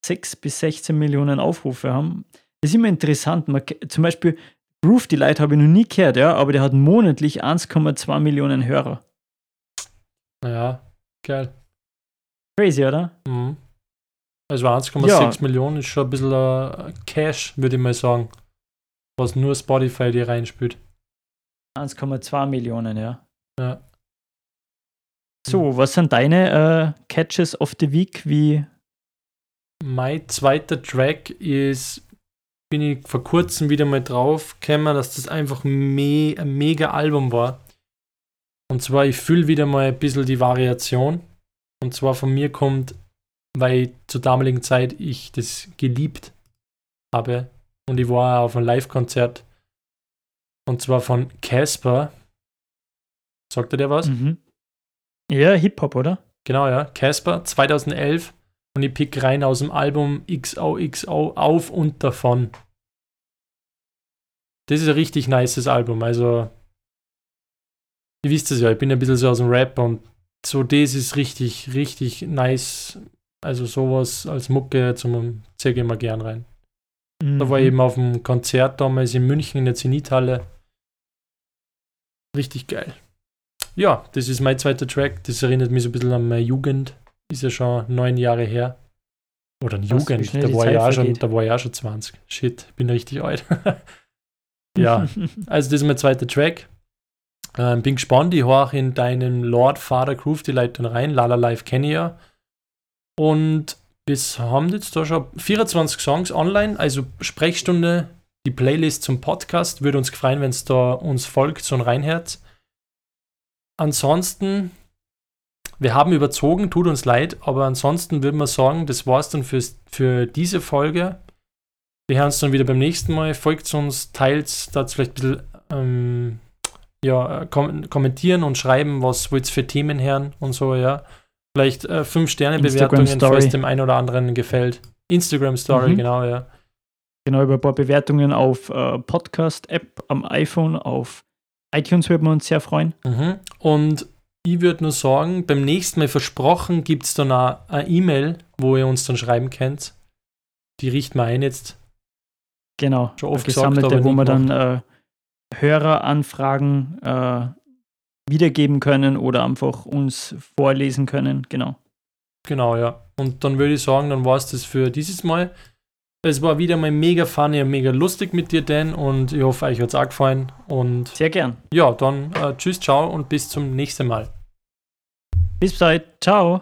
6 bis 16 Millionen Aufrufe haben. Das ist immer interessant. Man, zum Beispiel Groove Delight habe ich noch nie gehört, ja, aber der hat monatlich 1,2 Millionen Hörer. Ja, geil. Crazy, oder? Mhm. Also 1,6 Ja. Millionen ist schon ein bisschen äh, Cash, würde ich mal sagen. Was nur Spotify dir reinspült. 1,2 Millionen, ja. Ja. So, was sind deine äh, Catches of the Week? Wie Mein zweiter Track ist, bin ich vor kurzem wieder mal drauf gekommen, dass das einfach me ein mega Album war. Und zwar, ich fühle wieder mal ein bisschen die Variation. Und zwar von mir kommt, weil zur damaligen Zeit ich das geliebt habe. Und ich war auf einem Live-Konzert. Und zwar von Casper. Sagt er dir was? Mhm. Ja, Hip-Hop, oder? Genau, ja. Casper 2011 und ich pick rein aus dem Album XOXO auf und davon. Das ist ein richtig nices Album. Also, ihr wisst es ja, ich bin ein bisschen so aus dem Rap und so das ist richtig, richtig nice. Also sowas als Mucke zum zeige ich immer gern rein. Da war ich Mhm. eben auf dem Konzert damals in München in der Zenithalle. Richtig geil. Ja, das ist mein zweiter Track. Das erinnert mich so ein bisschen an meine Jugend. Ist ja schon neun Jahre her. Oder eine wie Jugend. Da war, ich auch schon, da war ich auch schon 20. Shit, ich bin richtig alt. ja, also das ist mein zweiter Track. Ähm, bin gespannt, ich höre in deinen Lord Father Groove Delight dann rein. Lala Live kenne ich ja. Und wir haben jetzt da schon 24 Songs online, also Sprechstunde, die Playlist zum Podcast. Würde uns gefreuen, wenn es da uns folgt, ein reinhört. Ansonsten, wir haben überzogen, tut uns leid, aber ansonsten würde man sagen, das war's dann fürs, für diese Folge. Wir hören uns dann wieder beim nächsten Mal. Folgt uns, teilt, da vielleicht ein bisschen ähm, ja, äh, kom kommentieren und schreiben, was wollt für Themen hören und so, ja. Vielleicht äh, 5-Sterne-Bewertungen, Instagram-Story. falls dem einen oder anderen gefällt. Instagram-Story, Mhm. genau, ja. Genau, über ein paar Bewertungen auf äh, Podcast-App am iPhone, auf iTunes würden wir uns sehr freuen. Mhm. Und ich würde nur sagen, beim nächsten Mal versprochen gibt es dann auch eine E-Mail, wo ihr uns dann schreiben könnt. Die richten wir ein jetzt. Genau, Schon oft gesagt, gesammelte, wo wir dann äh, Höreranfragen äh, wiedergeben können oder einfach uns vorlesen können. Genau. Genau, ja. Und dann würde ich sagen, dann war es das für dieses Mal. Es war wieder mal mega funny und mega lustig mit dir, Dan. Und ich hoffe, euch hat es auch gefallen. Und Sehr gern. ja, dann äh, tschüss, ciao und bis zum nächsten Mal. Bis bald. Ciao.